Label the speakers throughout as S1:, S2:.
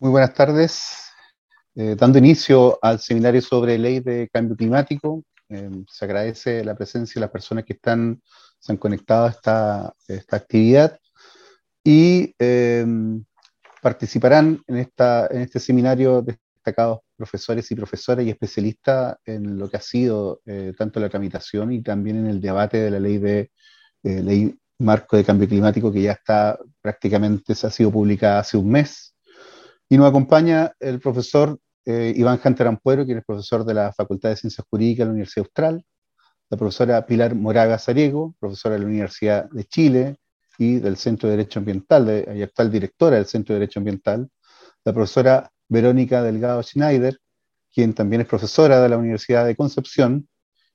S1: Muy buenas tardes. Eh, dando inicio al seminario sobre ley de cambio climático, eh, se agradece la presencia de las personas que están, se han conectado a esta, esta actividad y eh, participarán en, esta, en este seminario destacados profesores y profesoras y especialistas en lo que ha sido tanto la tramitación y también en el debate de la ley de ley marco de cambio climático que ya está prácticamente, se ha sido publicada hace un mes y nos acompaña el profesor eh, Iván Hunter Ampuero, quien es profesor de la Facultad de Ciencias Jurídicas de la Universidad Austral, la profesora Pilar Moraga Zariego, profesora de la Universidad de Chile y del Centro de Derecho Ambiental, y actual directora del Centro de Derecho Ambiental, la profesora Verónica Delgado Schneider, quien también es profesora de la Universidad de Concepción,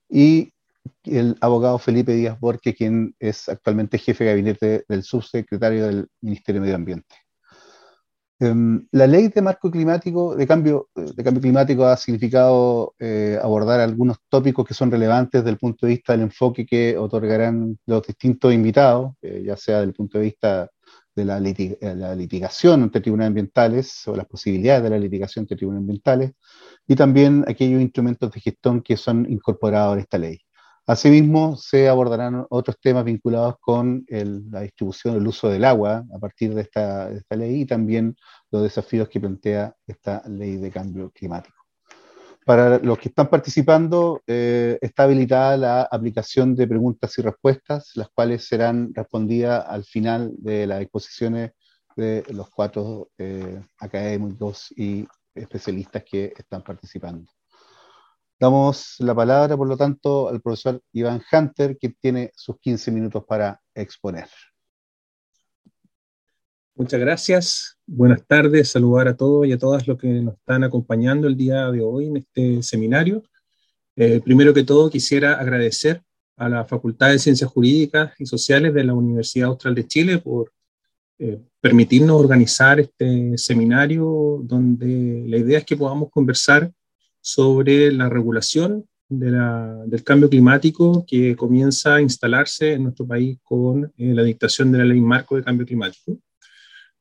S1: y el abogado Felipe Díaz Borque, quien es actualmente jefe de gabinete del subsecretario del Ministerio de Medio Ambiente. Em, la ley de marco climático, de cambio, de cambio climático ha significado eh, abordar algunos tópicos que son relevantes desde el punto de vista del enfoque que otorgarán los distintos invitados, eh, ya sea desde el punto de vista de la, eh, la, litigación entre tribunales ambientales o las posibilidades de la litigación entre tribunales ambientales, y también aquellos instrumentos de gestión que son incorporados en esta ley. Asimismo, se abordarán otros temas vinculados con la distribución, el uso del agua a partir de esta, ley y también los desafíos que plantea esta ley de cambio climático. Para los que están participando, eh, está habilitada la aplicación de preguntas y respuestas, las cuales serán respondidas al final de las exposiciones de los cuatro eh, académicos y especialistas que están participando. Damos la palabra, por lo tanto, al profesor Iván Hunter, que tiene sus 15 minutos para exponer.
S2: Muchas gracias. Buenas tardes. Saludar a todos y a todas los que nos están acompañando el día de hoy en este seminario. Eh, primero que todo, quisiera agradecer a la Facultad de Ciencias Jurídicas y Sociales de la Universidad Austral de Chile por eh, permitirnos organizar este seminario donde la idea es que podamos conversar sobre la regulación del cambio climático que comienza a instalarse en nuestro país con eh, la dictación de la ley marco de cambio climático.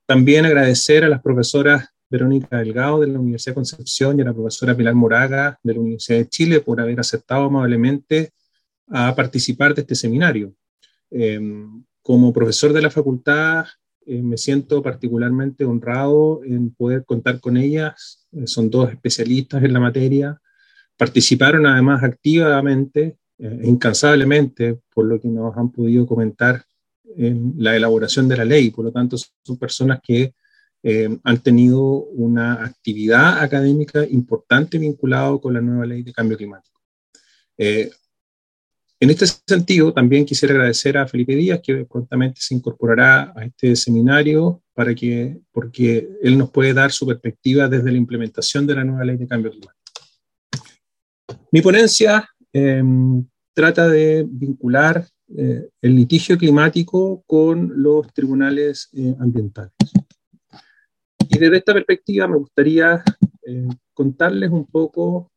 S2: También agradecer a las profesoras Verónica Delgado de la Universidad de Concepción y a la profesora Pilar Moraga de la Universidad de Chile por haber aceptado amablemente a participar de este seminario. Em, como profesor de la facultad, eh, me siento particularmente honrado en poder contar con ellas. Eh, son dos especialistas en la materia, participaron además activamente eh, incansablemente, por lo que nos han podido comentar en la elaboración de la ley, por lo tanto son personas que eh, han tenido una actividad académica importante vinculada con la nueva ley de cambio climático. En este sentido, también quisiera agradecer a Felipe Díaz, que prontamente se incorporará a este seminario para que, porque él nos puede dar su perspectiva desde la implementación de la nueva ley de cambio climático. Mi ponencia em, trata de vincular eh, el litigio climático con los tribunales eh, ambientales. Y desde esta perspectiva me gustaría eh, contarles un poco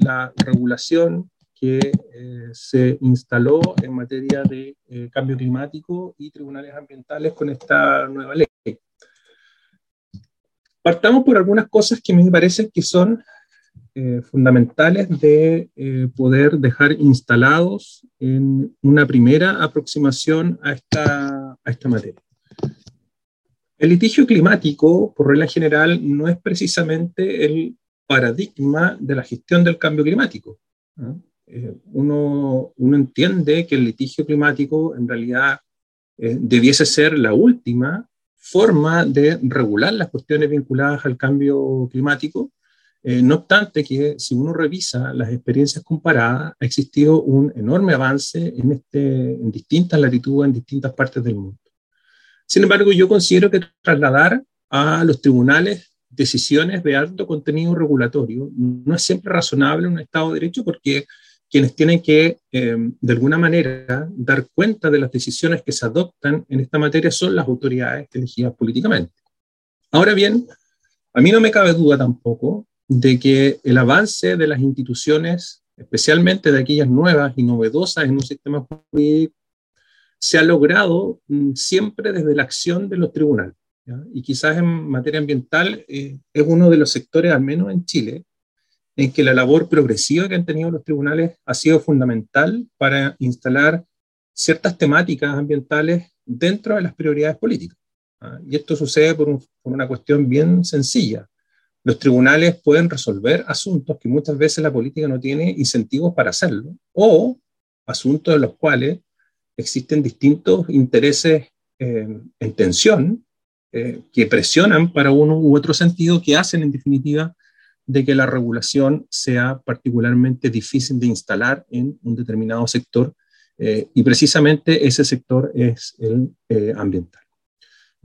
S2: la regulación que se instaló en materia de cambio climático y tribunales ambientales con esta nueva ley. Partamos por algunas cosas que me parecen que son eh, fundamentales de eh, poder dejar instalados en una primera aproximación a esta, a esta materia. El litigio climático, por regla general, no es precisamente el paradigma de la gestión del cambio climático. Eh, uno, uno, entiende que el litigio climático en realidad debiese ser la última forma de regular las cuestiones vinculadas al cambio climático. Eh, no obstante que si uno revisa las experiencias comparadas, ha existido un enorme avance en, este, en distintas latitudes, en distintas partes del mundo. Sin embargo, yo considero que trasladar a los tribunales decisiones de alto contenido regulatorio no es siempre razonable en un Estado de Derecho porque quienes tienen que, em, de alguna manera, dar cuenta de las decisiones que se adoptan en esta materia son las autoridades elegidas políticamente. Ahora bien, a mí no me cabe duda tampoco de que el avance de las instituciones, especialmente de aquellas nuevas y novedosas en un sistema jurídico, se ha logrado mm, siempre desde la acción de los tribunales. y quizás en materia ambiental eh, es uno de los sectores, al menos en Chile, en que la labor progresiva que han tenido los tribunales ha sido fundamental para instalar ciertas temáticas ambientales dentro de las prioridades políticas. ¿ah? Y esto sucede por, una cuestión bien sencilla. Los tribunales pueden resolver asuntos que muchas veces la política no tiene incentivos para hacerlo, o asuntos en los cuales existen distintos intereses eh, en tensión eh, que presionan para uno u otro sentido, que hacen en definitiva de que la regulación sea particularmente difícil de instalar en un determinado sector eh, y precisamente ese sector es el ambiental.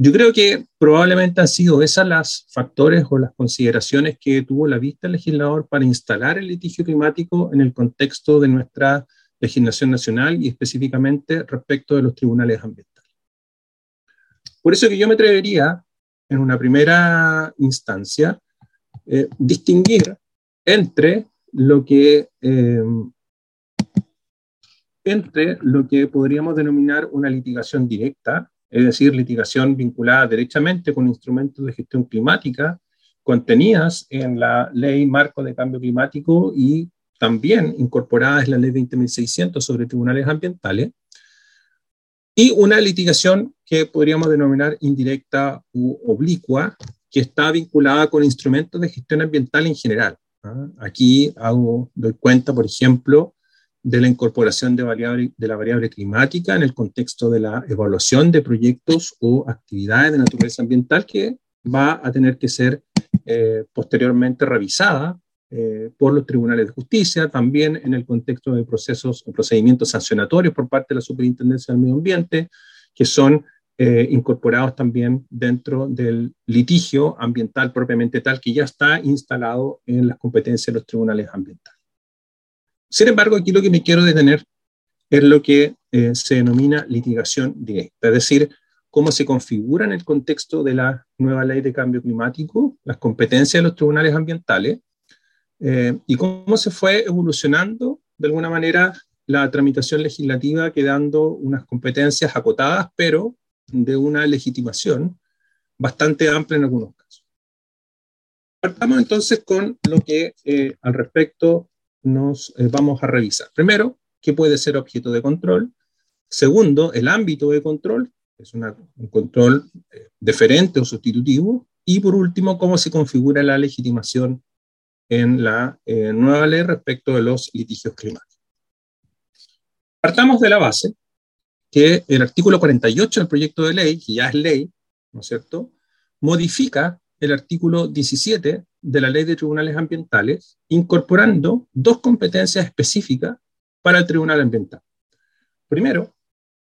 S2: Yo creo que probablemente han sido esas las factores o las consideraciones que tuvo la vista el legislador para instalar el litigio climático en el contexto de nuestra legislación nacional y específicamente respecto de los tribunales ambientales. Por eso que yo me atrevería, en una primera instancia, eh, distinguir entre lo que eh, entre lo que podríamos denominar una litigación directa, es decir, litigación vinculada derechamente con instrumentos de gestión climática contenidas en la ley marco de cambio climático y también incorporada es la ley 20.600 sobre tribunales ambientales, y una litigación que podríamos denominar indirecta u oblicua, que está vinculada con instrumentos de gestión ambiental en general. ¿ah? Aquí doy cuenta, por ejemplo, de la incorporación de la variable climática en el contexto de la evaluación de proyectos o actividades de naturaleza ambiental que va a tener que ser eh, posteriormente revisada eh, por los tribunales de justicia, también en el contexto de procesos o procedimientos sancionatorios por parte de la Superintendencia del Medio Ambiente, que son eh, incorporados también dentro del litigio ambiental propiamente tal, que ya está instalado en las competencias de los tribunales ambientales. Sin embargo, aquí lo que me quiero detener es lo que eh, se denomina litigación directa, es decir, cómo se configura en el contexto de la nueva ley de cambio climático las competencias de los tribunales ambientales eh, y cómo se fue evolucionando de alguna manera la tramitación legislativa, quedando unas competencias acotadas, pero de una legitimación bastante amplia en algunos casos. Partamos entonces con lo que eh, al respecto nos eh, vamos a revisar. Primero, qué puede ser objeto de control. Segundo, el ámbito de control, es un control deferente o sustitutivo. Y por último, cómo se configura la legitimación en la eh, nueva ley respecto de los litigios climáticos. Partamos de la base que el artículo 48 del proyecto de ley, que ya es ley, ¿no es cierto?, modifica el artículo 17 de la ley de tribunales ambientales, incorporando dos competencias específicas para el tribunal ambiental. Primero,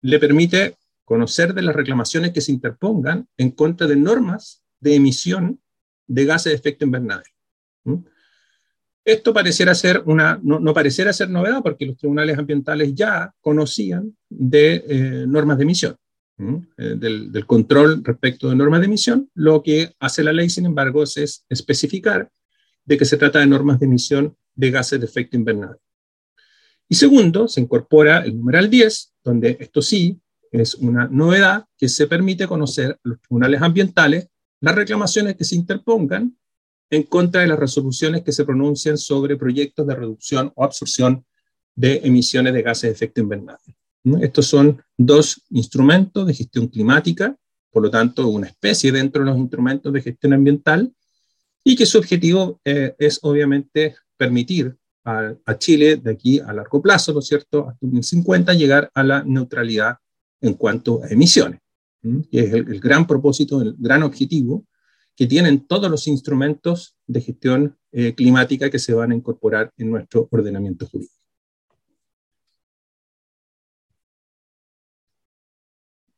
S2: le permite conocer de las reclamaciones que se interpongan en contra de normas de emisión de gases de efecto invernadero. Esto pareciera ser una, no, pareciera ser novedad porque los tribunales ambientales ya conocían de eh, normas de emisión, eh, del, control respecto de normas de emisión. Lo que hace la ley, sin embargo, es, especificar de que se trata de normas de emisión de gases de efecto invernadero. Y segundo, se incorpora el numeral 10, donde esto sí es una novedad que se permite conocer a los tribunales ambientales las reclamaciones que se interpongan en contra de las resoluciones que se pronuncian sobre proyectos de reducción o absorción de emisiones de gases de efecto invernadero. Estos son dos instrumentos de gestión climática, por lo tanto, una especie dentro de los instrumentos de gestión ambiental, y que su objetivo eh, es obviamente permitir a, Chile de aquí a largo plazo, ¿no es cierto?, hasta 2050, llegar a la neutralidad en cuanto a emisiones, que es el gran propósito, el gran objetivo que tienen todos los instrumentos de gestión eh, climática que se van a incorporar en nuestro ordenamiento jurídico.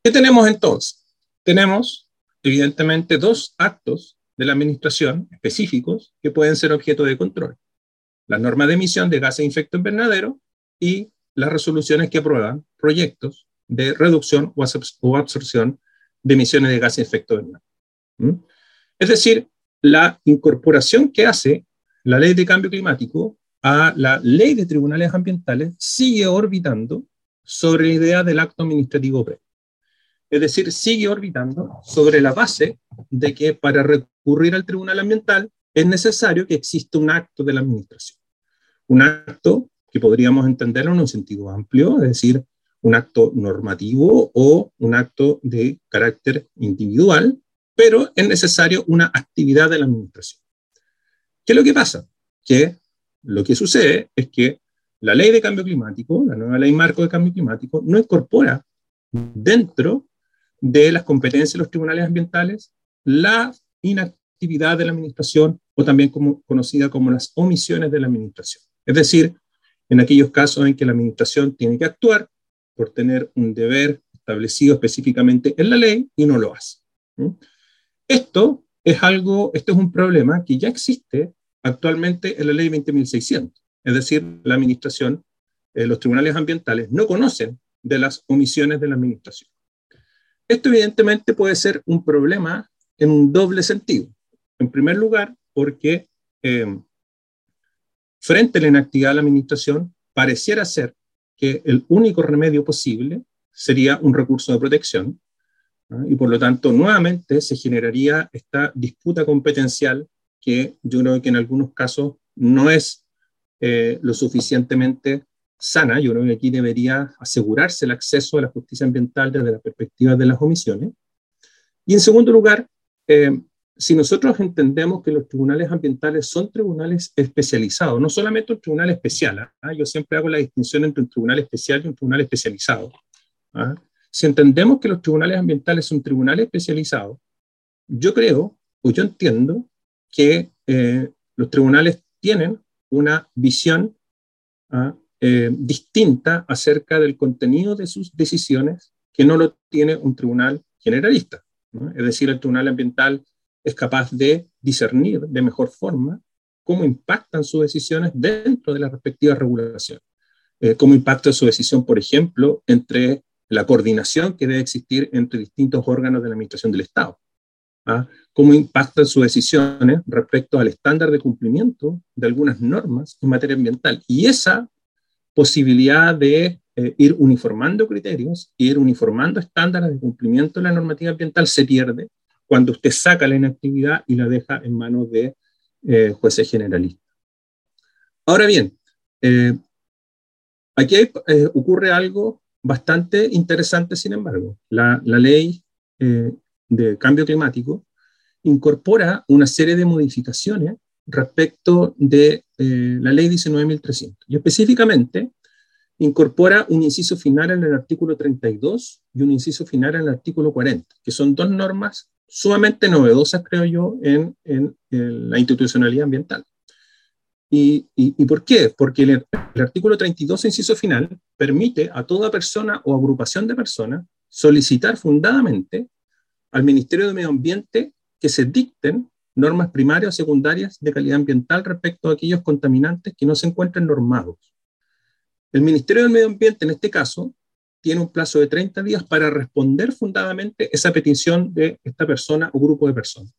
S2: ¿Qué tenemos entonces? Tenemos, evidentemente, dos actos de la administración específicos que pueden ser objeto de control. La norma de emisión de gases de efecto invernadero y las resoluciones que aprueban proyectos de reducción o absorción de emisiones de gases de efecto invernadero. ¿Mm? Es decir, la incorporación que hace la ley de cambio climático a la ley de tribunales ambientales sigue orbitando sobre la idea del acto administrativo previo. Es decir, sigue orbitando sobre la base de que para recurrir al tribunal ambiental es necesario que exista un acto de la administración. Un acto que podríamos entenderlo en un sentido amplio, es decir, un acto normativo o un acto de carácter individual, pero es necesario una actividad de la administración. ¿Qué es lo que pasa? Que lo que sucede es que la ley de cambio climático, la nueva ley marco de cambio climático, no incorpora dentro de las competencias de los tribunales ambientales la inactividad de la administración o también conocida como las omisiones de la administración. Es decir, en aquellos casos en que la administración tiene que actuar por tener un deber establecido específicamente en la ley y no lo hace. Esto es algo, esto es un problema que ya existe actualmente en la ley 20.600. Es decir, la administración, eh, los tribunales ambientales no conocen de las omisiones de la administración. Esto evidentemente puede ser un problema en un doble sentido. En primer lugar, porque eh, frente a la inactividad de la administración, pareciera ser que el único remedio posible sería un recurso de protección, y por lo tanto nuevamente se generaría esta disputa competencial que yo creo que en algunos casos no es eh, lo suficientemente sana. Yo creo que aquí debería asegurarse el acceso a la justicia ambiental desde la perspectiva de las omisiones. Y en segundo lugar, eh, si nosotros entendemos que los tribunales ambientales son tribunales especializados, no solamente un tribunal especial, ¿ah? yo siempre hago la distinción entre un tribunal especial y un tribunal especializado. ¿ah? Si entendemos que los tribunales ambientales son tribunales especializados, yo creo o yo entiendo que eh, los tribunales tienen una visión ¿ah? eh, distinta acerca del contenido de sus decisiones que no lo tiene un tribunal generalista. Es decir, el tribunal ambiental es capaz de discernir de mejor forma cómo impactan sus decisiones dentro de la respectiva regulación. Eh, cómo impacta su decisión, por ejemplo, entre la coordinación que debe existir entre distintos órganos de la administración del Estado. ¿ah? Cómo impactan sus decisiones respecto al estándar de cumplimiento de algunas normas en materia ambiental. Y esa posibilidad de eh, ir uniformando criterios, ir uniformando estándares de cumplimiento de la normativa ambiental se pierde cuando usted saca la inactividad y la deja en manos de eh, jueces generalistas. Ahora bien, eh, aquí ocurre algo bastante interesante, sin embargo. La, la ley de cambio climático incorpora una serie de modificaciones respecto de la ley 19.300 y específicamente incorpora un inciso final en el artículo 32 y un inciso final en el artículo 40, que son dos normas sumamente novedosas, creo yo, en, en, la institucionalidad ambiental. ¿Y, por qué? Porque el, artículo 32, inciso final, permite a toda persona o agrupación de personas solicitar fundadamente al Ministerio de Medio Ambiente que se dicten normas primarias o secundarias de calidad ambiental respecto a aquellos contaminantes que no se encuentren normados. El Ministerio del Medio Ambiente, en este caso, tiene un plazo de 30 días para responder fundadamente esa petición de esta persona o grupo de personas.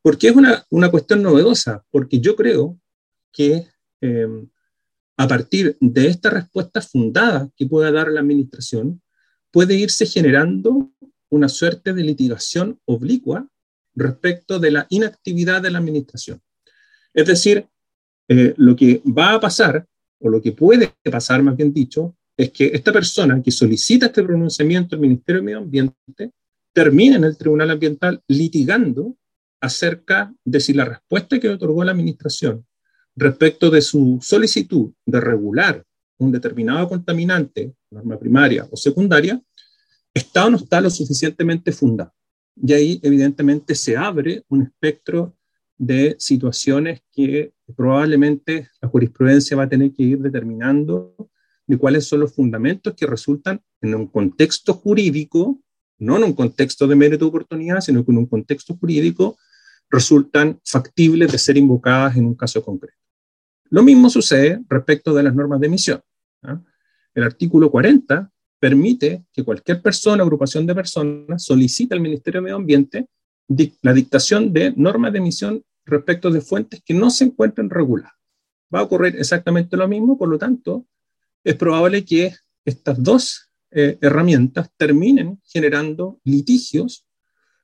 S2: Porque es una cuestión novedosa, porque yo creo que eh, a partir de esta respuesta fundada que pueda dar la administración, puede irse generando una suerte de litigación oblicua respecto de la inactividad de la administración. Es decir, eh, lo que va a pasar, o lo que puede pasar, más bien dicho, es que esta persona que solicita este pronunciamiento al Ministerio de Medio Ambiente termina en el Tribunal Ambiental litigando acerca de si la respuesta que otorgó la Administración respecto de su solicitud de regular un determinado contaminante, norma primaria o secundaria, está o no está lo suficientemente fundada. Y ahí, evidentemente, se abre un espectro de situaciones que probablemente la jurisprudencia va a tener que ir determinando de cuáles son los fundamentos que resultan en un contexto jurídico, no en un contexto de mérito de oportunidad, sino que en un contexto jurídico resultan factibles de ser invocadas en un caso concreto. Lo mismo sucede respecto de las normas de emisión. El artículo 40 permite que cualquier persona, agrupación de personas, solicite al Ministerio de Medio Ambiente la dictación de normas de emisión respecto de fuentes que no se encuentren reguladas. Va a ocurrir exactamente lo mismo, por lo tanto, es probable que estas dos eh, herramientas terminen generando litigios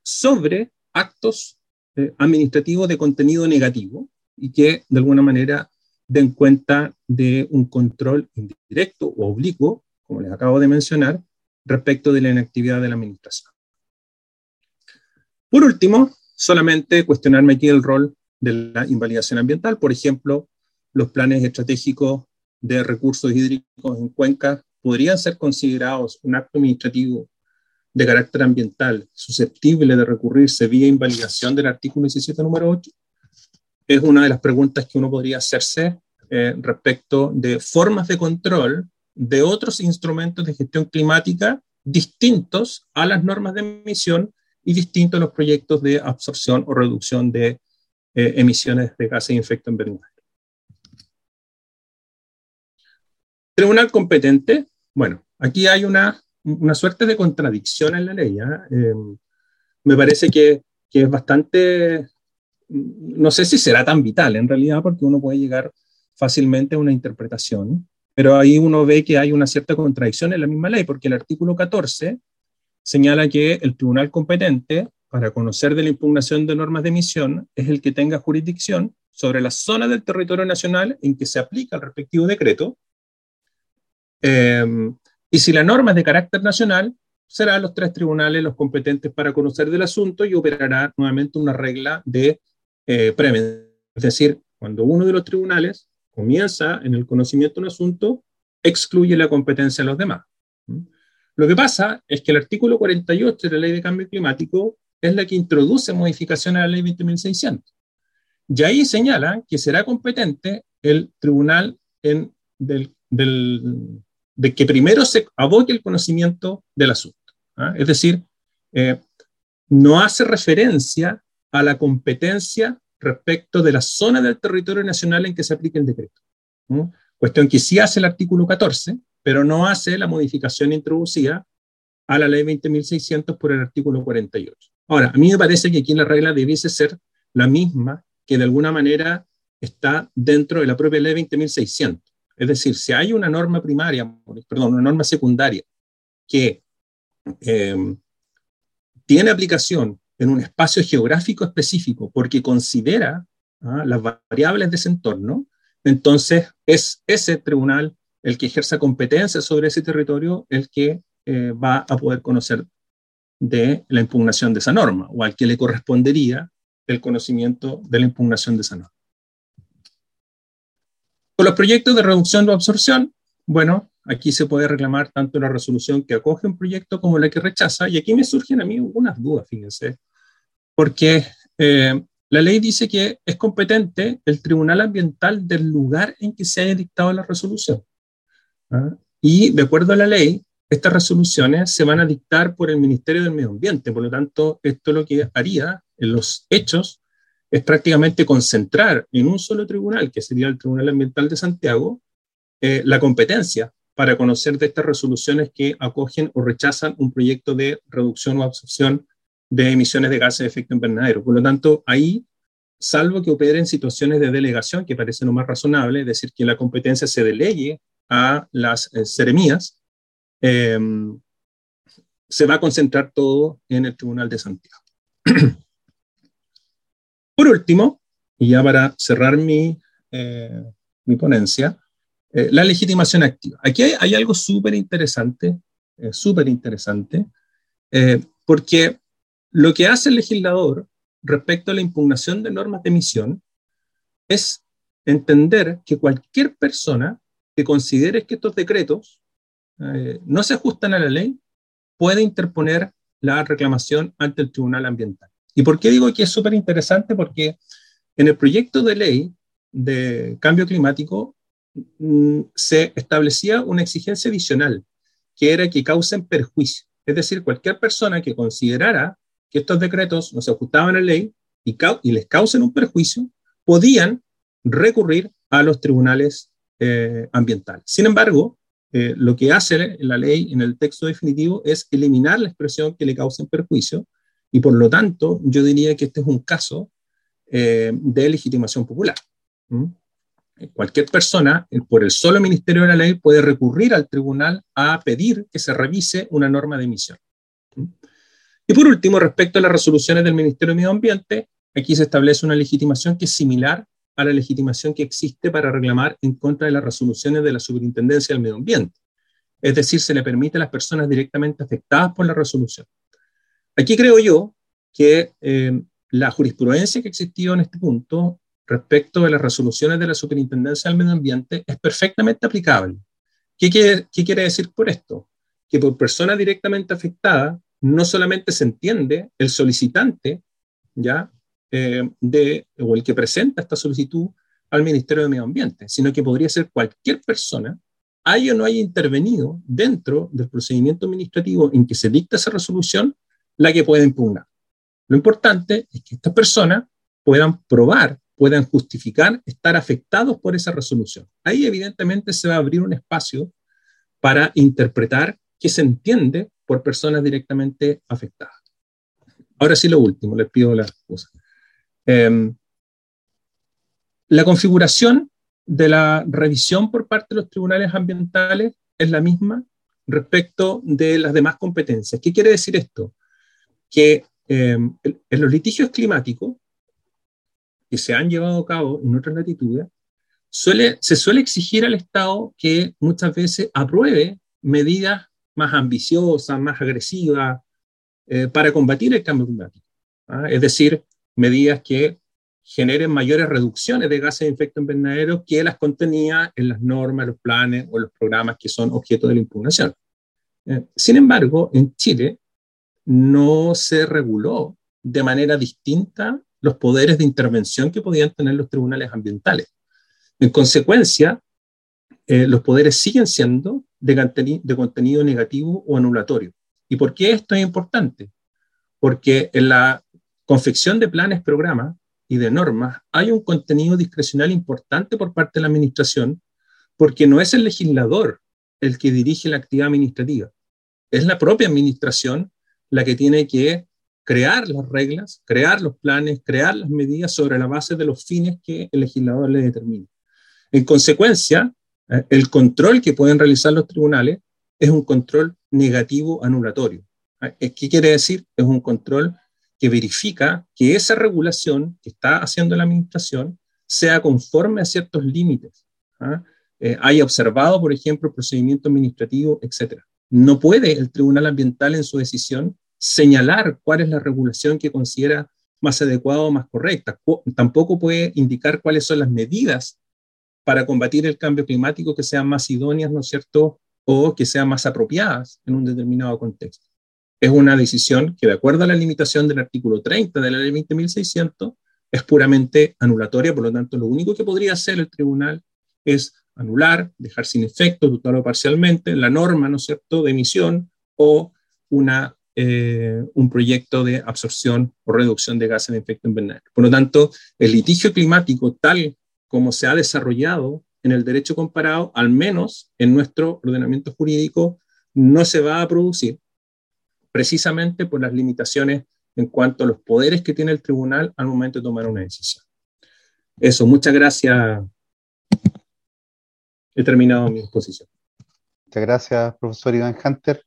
S2: sobre actos eh, administrativos de contenido negativo y que de alguna manera den cuenta de un control indirecto o oblicuo, como les acabo de mencionar, respecto de la inactividad de la administración. Por último, solamente cuestionarme aquí el rol de la invalidación ambiental. Por ejemplo, los planes estratégicos de recursos hídricos en cuencas podrían ser considerados un acto administrativo de carácter ambiental susceptible de recurrirse vía invalidación del artículo 17, número 8? Es una de las preguntas que uno podría hacerse eh, respecto de formas de control de otros instrumentos de gestión climática distintos a las normas de emisión y distintos a los proyectos de absorción o reducción de eh, emisiones de gases de efecto invernadero. Tribunal competente, bueno, aquí hay una, una suerte de contradicción en la ley. ¿ah? Em, me parece que, que, es bastante, no sé si será tan vital en realidad, porque uno puede llegar fácilmente a una interpretación, pero ahí uno ve que hay una cierta contradicción en la misma ley, porque el artículo 14 señala que el tribunal competente para conocer de la impugnación de normas de emisión es el que tenga jurisdicción sobre la zona del territorio nacional en que se aplica el respectivo decreto. Em, y si la norma es de carácter nacional, serán los tres tribunales los competentes para conocer del asunto y operará nuevamente una regla de eh, prevención. Es decir, cuando uno de los tribunales comienza en el conocimiento de un asunto, excluye la competencia de los demás. Lo que pasa es que el artículo 48 de la Ley de Cambio Climático es la que introduce modificaciones a la Ley 20.600. Y ahí señala que será competente el tribunal en, del, de que primero se aboque el conocimiento del asunto. ¿ah? Es decir, eh, no hace referencia a la competencia respecto de la zona del territorio nacional en que se aplique el decreto. Cuestión que sí hace el artículo 14, pero no hace la modificación introducida a la ley 20.600 por el artículo 48. Ahora, a mí me parece que aquí la regla debiese ser la misma que de alguna manera está dentro de la propia ley 20.600. Es decir, si hay una norma primaria, perdón, una norma secundaria que eh, tiene aplicación en un espacio geográfico específico porque considera ¿ah? las variables de ese entorno, entonces es ese tribunal el que ejerza competencia sobre ese territorio el que eh, va a poder conocer de la impugnación de esa norma o al que le correspondería el conocimiento de la impugnación de esa norma. Con los proyectos de reducción o absorción, bueno, aquí se puede reclamar tanto la resolución que acoge un proyecto como la que rechaza, y aquí me surgen a mí unas dudas, fíjense porque eh, la ley dice que es competente el tribunal ambiental del lugar en que se haya dictado la resolución. ¿ah? Y de acuerdo a la ley, estas resoluciones se van a dictar por el Ministerio del Medio Ambiente. Por lo tanto, esto lo que haría en los hechos es prácticamente concentrar en un solo tribunal, que sería el Tribunal Ambiental de Santiago, eh, la competencia para conocer de estas resoluciones que acogen o rechazan un proyecto de reducción o absorción de emisiones de gases de efecto invernadero. Por lo tanto, ahí, salvo que opere en situaciones de delegación, que parece lo más razonable, es decir, que la competencia se delegue a las eh, seremías, em, se va a concentrar todo en el Tribunal de Santiago. Por último, y ya para cerrar mi, eh, mi ponencia, eh, la legitimación activa. Aquí hay, algo súper interesante, súper interesante, porque lo que hace el legislador respecto a la impugnación de normas de emisión es entender que cualquier persona que considere que estos decretos eh, no se ajustan a la ley puede interponer la reclamación ante el Tribunal Ambiental. ¿Y por qué digo que es súper interesante? Porque en el proyecto de ley de cambio climático se establecía una exigencia adicional, que era que causen perjuicio. Es decir, cualquier persona que considerara que estos decretos no se ajustaban a la ley y, y les causen un perjuicio, podían recurrir a los tribunales eh, ambientales. Sin embargo, eh, lo que hace la ley en el texto definitivo es eliminar la expresión que le causen perjuicio y por lo tanto yo diría que este es un caso eh, de legitimación popular. Cualquier persona, por el solo Ministerio de la Ley, puede recurrir al tribunal a pedir que se revise una norma de emisión. Y por último, respecto a las resoluciones del Ministerio de Medio Ambiente, aquí se establece una legitimación que es similar a la legitimación que existe para reclamar en contra de las resoluciones de la Superintendencia del Medio Ambiente. Es decir, se le permite a las personas directamente afectadas por la resolución. Aquí creo yo que eh, la jurisprudencia que existió en este punto respecto de las resoluciones de la Superintendencia del Medio Ambiente es perfectamente aplicable. ¿Qué quiere, decir por esto? Que por persona directamente afectada no solamente se entiende el solicitante, ¿ya? Eh, de, o el que presenta esta solicitud al Ministerio de Medio Ambiente, sino que podría ser cualquier persona, haya o no haya intervenido dentro del procedimiento administrativo en que se dicta esa resolución, la que pueda impugnar. Lo importante es que estas personas puedan probar, puedan justificar estar afectados por esa resolución. Ahí evidentemente se va a abrir un espacio para interpretar qué se entiende por personas directamente afectadas. Ahora sí lo último, les pido las cosas. Em, la configuración de la revisión por parte de los tribunales ambientales es la misma respecto de las demás competencias. ¿Qué quiere decir esto? Que em, en los litigios climáticos que se han llevado a cabo en otras latitudes, suele, se suele exigir al Estado que muchas veces apruebe medidas más ambiciosas, más agresivas eh, para combatir el cambio climático. ¿ah? Es decir, medidas que generen mayores reducciones de gases de efecto invernadero que las contenía en las normas, los planes o los programas que son objeto de la impugnación. Eh, sin embargo, en Chile no se reguló de manera distinta los poderes de intervención que podían tener los tribunales ambientales. En consecuencia, eh, los poderes siguen siendo de, de contenido negativo o anulatorio. ¿Y por qué esto es importante? Porque en la confección de planes, programas y de normas hay un contenido discrecional importante por parte de la administración, porque no es el legislador el que dirige la actividad administrativa, es la propia administración la que tiene que crear las reglas, crear los planes, crear las medidas sobre la base de los fines que el legislador le determine. En consecuencia, eh, el control que pueden realizar los tribunales es un control negativo anulatorio. Eh, ¿Qué quiere decir? Es un control que verifica que esa regulación que está haciendo la administración sea conforme a ciertos límites. ¿ah? Eh, haya observado, por ejemplo, procedimiento administrativo, etc. No puede el Tribunal Ambiental en su decisión señalar cuál es la regulación que considera más adecuada o más correcta. Tampoco puede indicar cuáles son las medidas para combatir el cambio climático que sean más idóneas, ¿no es cierto?, o que sean más apropiadas en un determinado contexto. Es una decisión que, de acuerdo a la limitación del artículo 30 de la ley 20.600, es puramente anulatoria, por lo tanto, lo único que podría hacer el tribunal es anular, dejar sin efecto, total o parcialmente, la norma, ¿no es cierto?, de emisión o una eh, un proyecto de absorción o reducción de gases de efecto invernadero. Por lo tanto, el litigio climático tal como se ha desarrollado en el derecho comparado, al menos en nuestro ordenamiento jurídico, no se va a producir precisamente por las limitaciones en cuanto a los poderes que tiene el tribunal al momento de tomar una decisión. Eso, muchas gracias. He terminado mi exposición.
S1: Muchas gracias, profesor Iván Hunter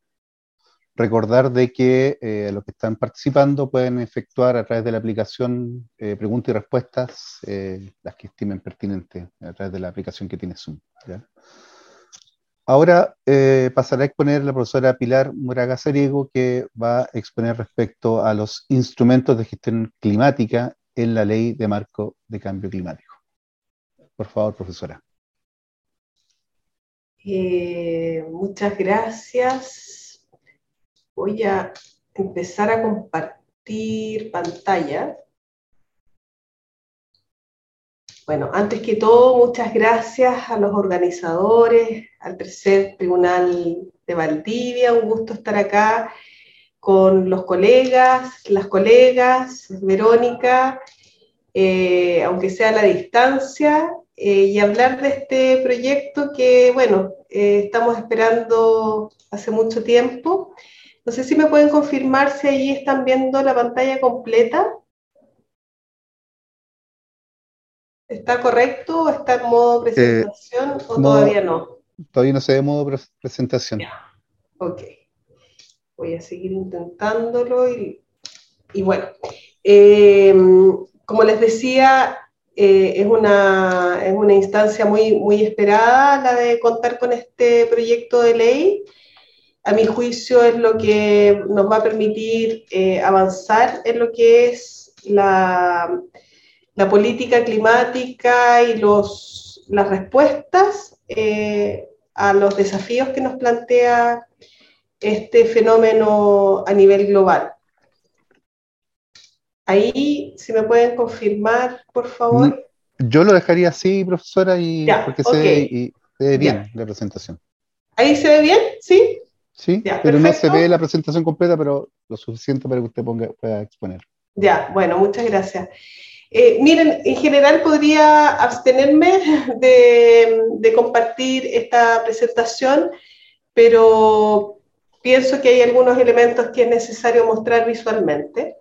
S1: recordar de que eh, los que están participando pueden efectuar a través de la aplicación eh, preguntas y respuestas, eh, las que estimen pertinentes a través de la aplicación que tiene Zoom. Ahora pasará a exponer la profesora Pilar Muraga Sariego, que va a exponer respecto a los instrumentos de gestión climática en la ley de marco de cambio climático. Por favor, profesora.
S3: muchas gracias voy a empezar a compartir pantalla. Bueno, antes que todo, muchas gracias a los organizadores, al tercer tribunal de Valdivia. Un gusto estar acá con los colegas, las colegas, Verónica, eh, aunque sea a la distancia, eh, y hablar de este proyecto que, bueno, eh, estamos esperando hace mucho tiempo no sé si me pueden confirmar si allí están viendo la pantalla completa. ¿Está correcto? ¿Está en modo presentación o todavía no?
S1: Todavía no se ve modo presentación.
S3: Ok. Voy a seguir intentándolo y, bueno. Eh, como les decía, eh, es, una, es, una, instancia muy, muy esperada la de contar con este proyecto de ley. A mi juicio es lo que nos va a permitir eh, avanzar en lo que es la, la política climática y los, las respuestas eh, a los desafíos que nos plantea este fenómeno a nivel global. Ahí, si me pueden confirmar, por favor.
S1: Mm, yo lo dejaría así, profesora, y porque se, ve, bien la presentación.
S3: ¿Ahí se ve bien? ¿Sí?
S1: Sí, pero no se ve la presentación completa, pero lo suficiente para que usted ponga, pueda exponer.
S3: Ya, bueno, muchas gracias. Eh, miren, en general podría abstenerme de, compartir esta presentación, pero pienso que hay algunos elementos que es necesario mostrar visualmente.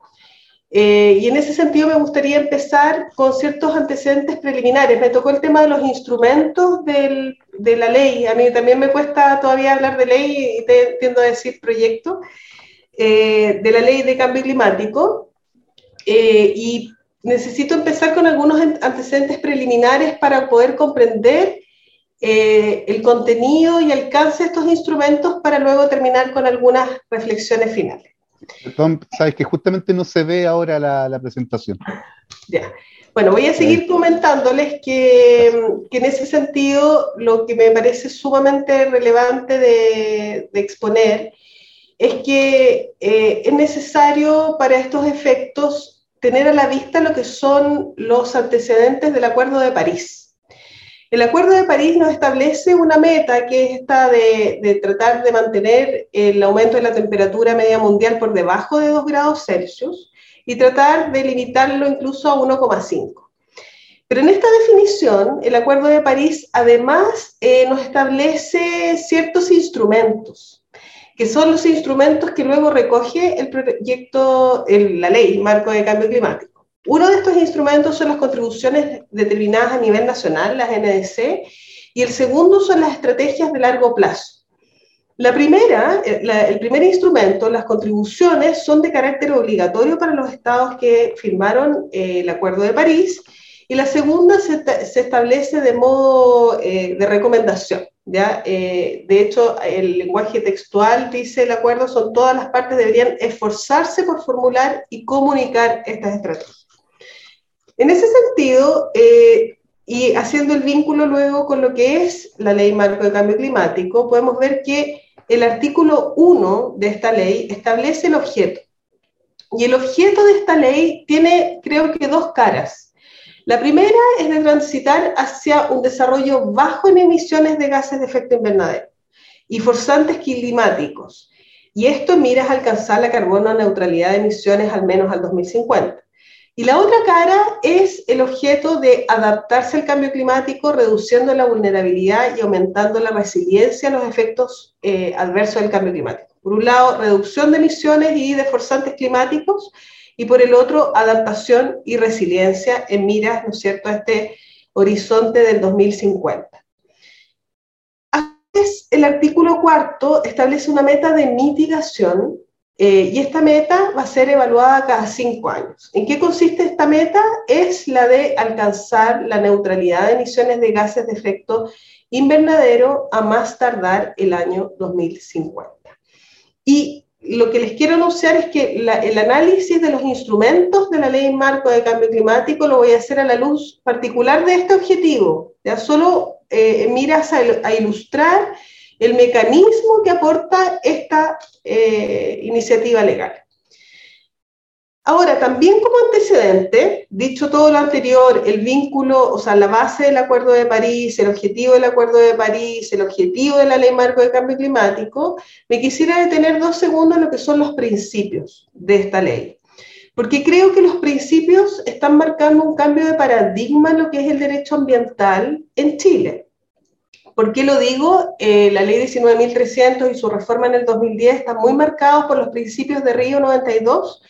S3: Eh, y en ese sentido me gustaría empezar con ciertos antecedentes preliminares. Me tocó el tema de los instrumentos de la ley. A mí también me cuesta todavía hablar de ley y tiendo a decir proyecto, eh, de la ley de cambio climático. y necesito empezar con algunos antecedentes preliminares para poder comprender eh, el contenido y alcance de estos instrumentos para luego terminar con algunas reflexiones finales.
S1: Tom, sabes que justamente no se ve ahora la, presentación.
S3: Ya. Bueno, voy a seguir comentándoles que, en ese sentido lo que me parece sumamente relevante de, exponer es que eh, es necesario para estos efectos tener a la vista lo que son los antecedentes del Acuerdo de París. El Acuerdo de París nos establece una meta que es esta de, tratar de mantener el aumento de la temperatura media mundial por debajo de 2 grados Celsius y tratar de limitarlo incluso a 1,5. Pero en esta definición, el Acuerdo de París además eh, nos establece ciertos instrumentos que son los instrumentos que luego recoge el proyecto, la ley marco de cambio climático. Uno de estos instrumentos son las contribuciones determinadas a nivel nacional, las NDC, y el segundo son las estrategias de largo plazo. La primera, eh, el primer instrumento, las contribuciones, son de carácter obligatorio para los estados que firmaron eh, el Acuerdo de París, y la segunda se, establece de modo eh, de recomendación. ¿ya? De hecho, el lenguaje textual dice el acuerdo, son todas las partes deberían esforzarse por formular y comunicar estas estrategias. En ese sentido, eh, y haciendo el vínculo luego con lo que es la ley marco de cambio climático, podemos ver que el artículo 1 de esta ley establece el objeto. Y el objeto de esta ley tiene, creo que, dos caras. La primera es de transitar hacia un desarrollo bajo en emisiones de gases de efecto invernadero y forzantes climáticos. Y esto mira a alcanzar la carbono neutralidad de emisiones al menos al 2050. Y la otra cara es el objeto de adaptarse al cambio climático, reduciendo la vulnerabilidad y aumentando la resiliencia a los efectos eh, adversos del cambio climático. Por un lado, reducción de emisiones y de forzantes climáticos, y por el otro, adaptación y resiliencia en miras, ¿no es cierto?, a este horizonte del 2050. El artículo cuarto establece una meta de mitigación eh, y esta meta va a ser evaluada cada cinco años. ¿En qué consiste esta meta? Es la de alcanzar la neutralidad de emisiones de gases de efecto invernadero a más tardar el año 2050. Y lo que les quiero anunciar es que el análisis de los instrumentos de la ley marco de cambio climático lo voy a hacer a la luz particular de este objetivo. Ya solo eh, miras a, ilustrar el mecanismo que aporta esta eh, iniciativa legal. Ahora, también como antecedente, dicho todo lo anterior, el vínculo, o sea, la base del Acuerdo de París, el objetivo del Acuerdo de París, el objetivo de la Ley Marco de Cambio Climático, me quisiera detener dos segundos en lo que son los principios de esta ley. Porque creo que los principios están marcando un cambio de paradigma en lo que es el derecho ambiental en Chile. ¿Por qué lo digo? Eh, la ley 19.300 y su reforma en el 2010 están muy marcados por los principios de Río 92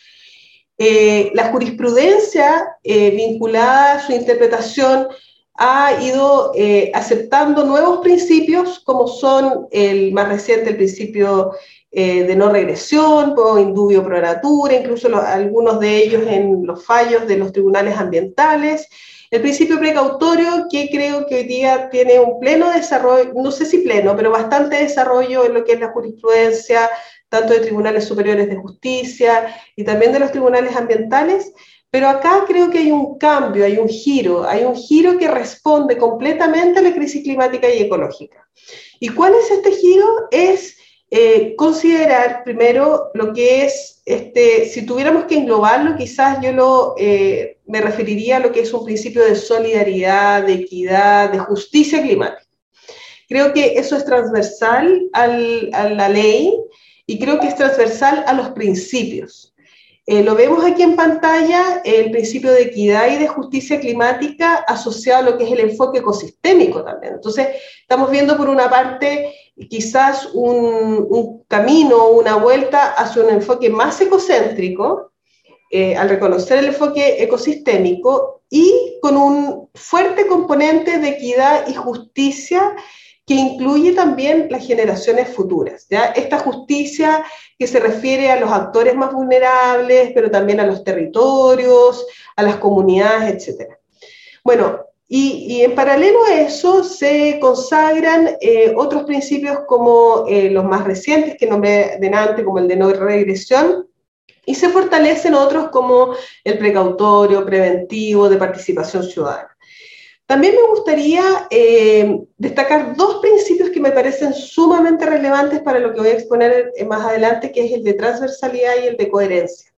S3: eh, la jurisprudencia eh, vinculada a su interpretación ha ido eh, aceptando nuevos principios, como son el más reciente, el principio de no regresión, o indubio pro natura, incluso algunos de ellos en los fallos de los tribunales ambientales. El principio precautorio, que creo que hoy día tiene un pleno desarrollo, no sé si pleno, pero bastante desarrollo en lo que es la jurisprudencia tanto de tribunales superiores de justicia y también de los tribunales ambientales, pero acá creo que hay un cambio, hay un giro, hay un giro que responde completamente a la crisis climática y ecológica. ¿Y cuál es este giro? Es eh, considerar primero lo que es, este, si tuviéramos que englobarlo, quizás yo lo, eh, me referiría a lo que es un principio de solidaridad, de equidad, de justicia climática. Creo que eso es transversal al, a la ley y creo que es transversal a los principios. Eh, lo vemos aquí en pantalla, el principio de equidad y de justicia climática asociado a lo que es el enfoque ecosistémico también. Entonces, estamos viendo por una parte quizás un, un camino, una vuelta hacia un enfoque más ecocéntrico, eh, al reconocer el enfoque ecosistémico y con un fuerte componente de equidad y justicia que incluye también las generaciones futuras. ¿ya? Esta justicia que se refiere a los actores más vulnerables, pero también a los territorios, a las comunidades, etc. Bueno, y, en paralelo a eso se consagran eh, otros principios como eh, los más recientes que nombré delante, como el de no regresión, y se fortalecen otros como el precautorio, preventivo, de participación ciudadana. También me gustaría eh, destacar dos principios que me parecen sumamente relevantes para lo que voy a exponer más adelante, que es el de transversalidad y el de coherencia.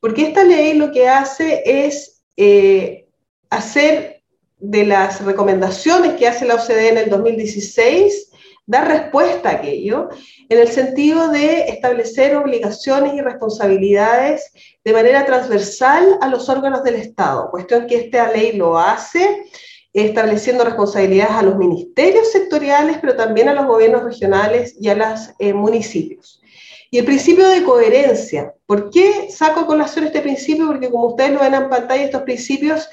S3: Porque esta ley lo que hace es eh, hacer de las recomendaciones que hace la OCDE en el 2016, dar respuesta a aquello, en el sentido de establecer obligaciones y responsabilidades de manera transversal a los órganos del Estado, cuestión que esta ley lo hace estableciendo responsabilidades a los ministerios sectoriales, pero también a los gobiernos regionales y a los eh, municipios. Y el principio de coherencia. ¿Por qué saco a colación este principio? Porque como ustedes lo ven en pantalla, estos principios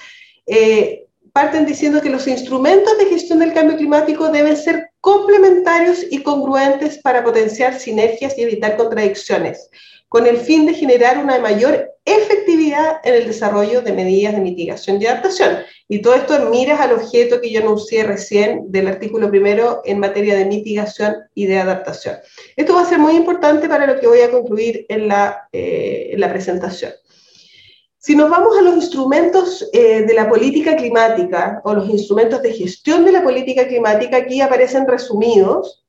S3: eh, parten diciendo que los instrumentos de gestión del cambio climático deben ser complementarios y congruentes para potenciar sinergias y evitar contradicciones, con el fin de generar una mayor efectividad en el desarrollo de medidas de mitigación y adaptación. Y todo esto en miras al objeto que yo anuncié recién del artículo primero en materia de mitigación y de adaptación. Esto va a ser muy importante para lo que voy a concluir en la, eh, la presentación. Si nos vamos a los instrumentos eh, de la política climática o los instrumentos de gestión de la política climática, aquí aparecen resumidos.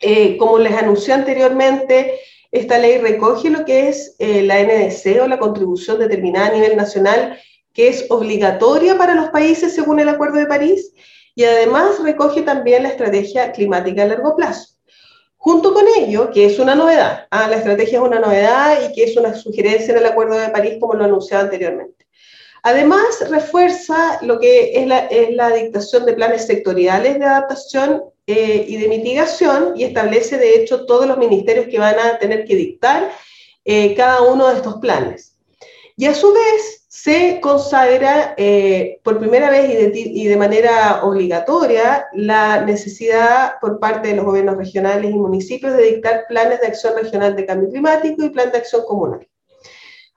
S3: Eh, como les anuncié anteriormente, esta ley recoge lo que es la NDC o la contribución determinada a nivel nacional que es obligatoria para los países según el Acuerdo de París y además recoge también la estrategia climática a largo plazo. Junto con ello, que es una novedad, ah, la estrategia es una novedad y que es una sugerencia en el Acuerdo de París como lo anunciado anteriormente. Además, refuerza lo que es la, es dictación de planes sectoriales de adaptación eh, y de mitigación y establece, de hecho, todos los ministerios que van a tener que dictar eh, cada uno de estos planes. Y a su vez, se consagra eh, por primera vez y de, manera obligatoria la necesidad por parte de los gobiernos regionales y municipios de dictar planes de acción regional de cambio climático y plan de acción comunal.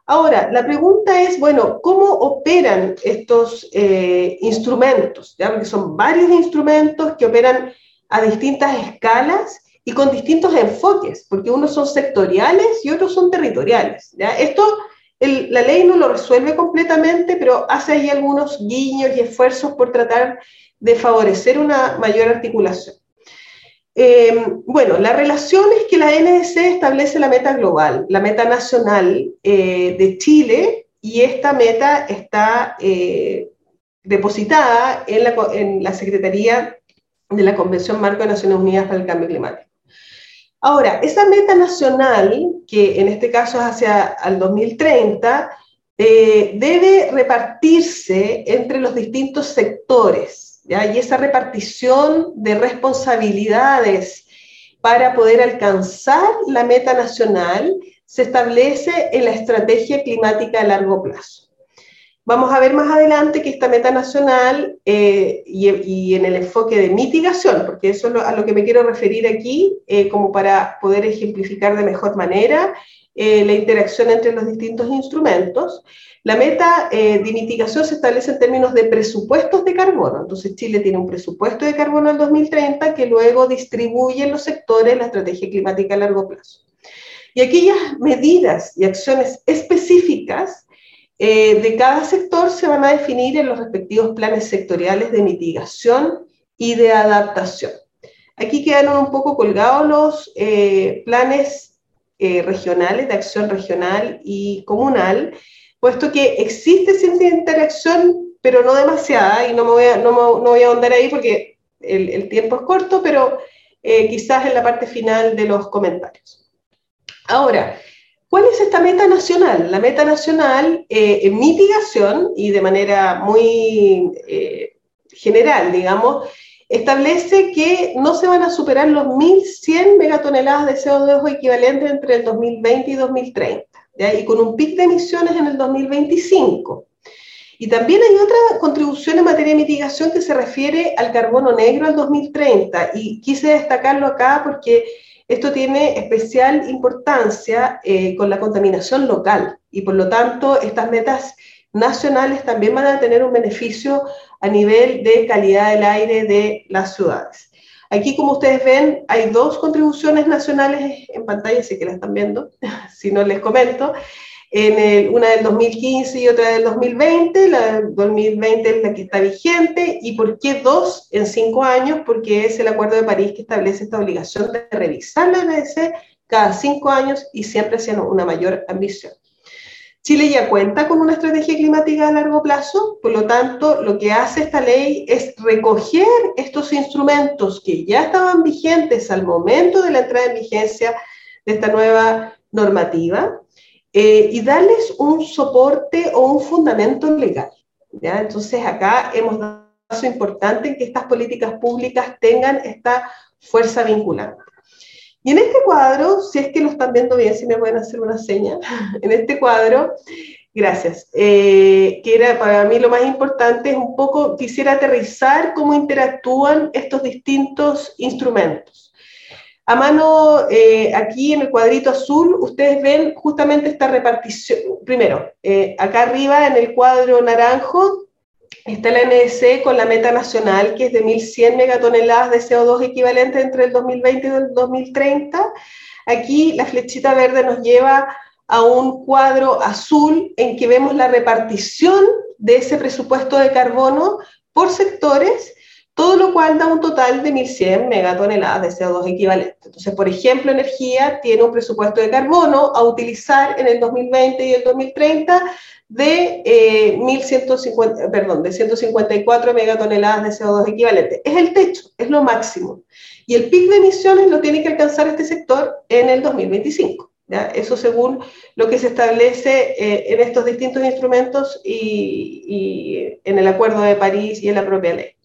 S3: Ahora, la pregunta es, bueno, ¿cómo operan estos eh, instrumentos? ¿Ya? Porque son varios instrumentos que operan a distintas escalas y con distintos enfoques, porque unos son sectoriales y otros son territoriales. ¿ya? Esto la ley no lo resuelve completamente, pero hace ahí algunos guiños y esfuerzos por tratar de favorecer una mayor articulación. Eh, bueno, la relación es que la NDC establece la meta global, la meta nacional eh, de Chile, y esta meta está eh, depositada en la, en la Secretaría de la Convención Marco de Naciones Unidas para el Cambio Climático. Ahora, esa meta nacional, que en este caso es hacia el 2030, eh, debe repartirse entre los distintos sectores, y esa repartición de responsabilidades para poder alcanzar la meta nacional se establece en la estrategia climática a largo plazo. Vamos a ver más adelante que esta meta nacional eh, y, en el enfoque de mitigación, porque eso es a lo que me quiero referir aquí, eh, como para poder ejemplificar de mejor manera eh, la interacción entre los distintos instrumentos. La meta de mitigación se establece en términos de presupuestos de carbono. Entonces Chile tiene un presupuesto de carbono al 2030 que luego distribuye en los sectores la estrategia climática a largo plazo. Y aquellas medidas y acciones específicas eh, de cada sector se van a definir en los respectivos planes sectoriales de mitigación y de adaptación. Aquí quedaron un poco colgados los eh, planes eh, regionales, de acción regional y comunal, puesto que existe cierta interacción, pero no demasiada, y no me voy a, no, voy a ahondar ahí porque el, el, tiempo es corto, pero quizás en la parte final de los comentarios. Ahora, ¿Cuál es esta meta nacional? La meta nacional eh, en mitigación y de manera muy eh, general, digamos, establece que no se van a superar los 1.100 megatoneladas de CO2 equivalente entre el 2020 y 2030, y con un pic de emisiones en el 2025. Y también hay otra contribución en materia de mitigación que se refiere al carbono negro al 2030, y quise destacarlo acá porque esto tiene especial importancia eh, con la contaminación local y por lo tanto estas metas nacionales también van a tener un beneficio a nivel de calidad del aire de las ciudades. Aquí, como ustedes ven, hay dos contribuciones nacionales en pantalla, si que la están viendo, si no les comento en una del 2015 y otra del 2020. La del 2020 es la que está vigente. ¿Y por qué dos en cinco años? Porque es el Acuerdo de París que establece esta obligación de revisar la NDC cada cinco años y siempre haciendo una mayor ambición. Chile ya cuenta con una estrategia climática a largo plazo, por lo tanto, lo que hace esta ley es recoger estos instrumentos que ya estaban vigentes al momento de la entrada en vigencia de esta nueva normativa eh, y darles un soporte o un fundamento legal. ¿ya? Entonces acá hemos dado un paso importante en que estas políticas públicas tengan esta fuerza vinculante. Y en este cuadro, si es que lo están viendo bien, si me pueden hacer una seña, en este cuadro, gracias, eh, que era para mí lo más importante, es un poco, quisiera aterrizar cómo interactúan estos distintos instrumentos. A mano, eh, aquí en el cuadrito azul, ustedes ven justamente esta repartición. Primero, eh, acá arriba en el cuadro naranjo está la NDC con la meta nacional, que es de 1.100 megatoneladas de CO2 equivalente entre el 2020 y el 2030. Aquí la flechita verde nos lleva a un cuadro azul en que vemos la repartición de ese presupuesto de carbono por sectores todo lo cual da un total de 1.100 megatoneladas de CO2 equivalente. Entonces, por ejemplo, energía tiene un presupuesto de carbono a utilizar en el 2020 y el 2030 de, eh, 1150, perdón, de 154 megatoneladas de CO2 equivalente. Es el techo, es lo máximo. Y el pic de emisiones lo tiene que alcanzar este sector en el 2025. ¿ya? Eso según lo que se establece eh, en estos distintos instrumentos y, y en el Acuerdo de París y en la propia ley.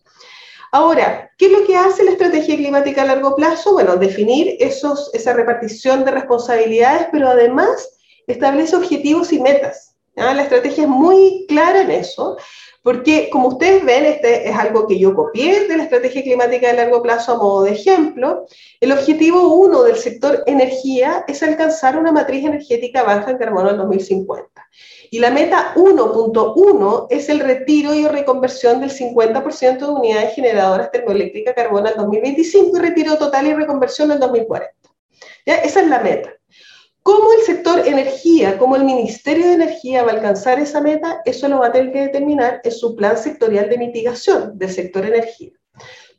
S3: Ahora, ¿qué es lo que hace la estrategia climática a largo plazo? Bueno, definir esos, esa repartición de responsabilidades, pero además establece objetivos y metas. La estrategia es muy clara en eso, porque como ustedes ven, este es algo que yo copié de la estrategia climática a largo plazo a modo de ejemplo. El objetivo uno del sector energía es alcanzar una matriz energética baja en carbono en 2050. Y la meta 1.1 es el retiro y reconversión del 50% de unidades generadoras termoeléctricas carbono al 2025 y retiro total y reconversión al 2040. ¿Ya? Esa es la meta. ¿Cómo el sector energía, cómo el Ministerio de Energía va a alcanzar esa meta? Eso lo va a tener que determinar en su plan sectorial de mitigación del sector energía.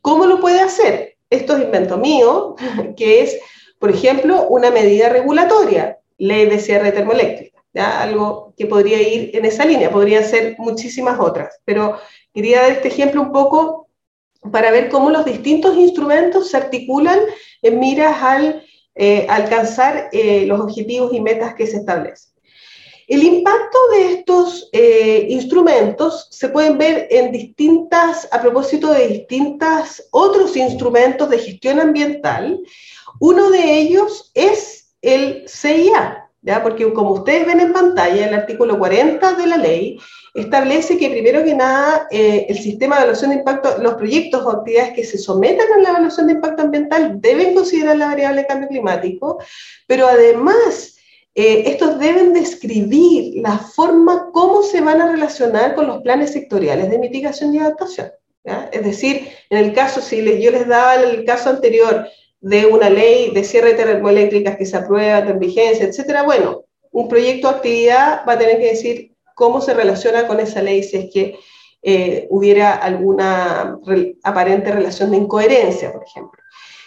S3: ¿Cómo lo puede hacer? Esto es invento mío, que es, por ejemplo, una medida regulatoria, ley de cierre termoeléctrica algo que podría ir en esa línea, podrían ser muchísimas otras, pero quería dar este ejemplo un poco para ver cómo los distintos instrumentos se articulan en miras al eh, alcanzar eh, los objetivos y metas que se establecen. El impacto de estos eh, instrumentos se pueden ver en distintas, a propósito de distintos otros instrumentos de gestión ambiental. Uno de ellos es el CIA, ¿ya? Porque como ustedes ven en pantalla, el artículo 40 de la ley establece que primero que nada eh, el sistema de evaluación de impacto, los proyectos o actividades que se sometan a la evaluación de impacto ambiental deben considerar la variable de cambio climático, pero además eh, estos deben describir la forma cómo se van a relacionar con los planes sectoriales de mitigación y adaptación. Es decir, en el caso, si yo les daba el caso anterior de una ley de cierre de termoeléctricas que se aprueba, en vigencia, etcétera, bueno, un proyecto de actividad va a tener que decir cómo se relaciona con esa ley si es que eh, hubiera alguna aparente relación de incoherencia, por ejemplo.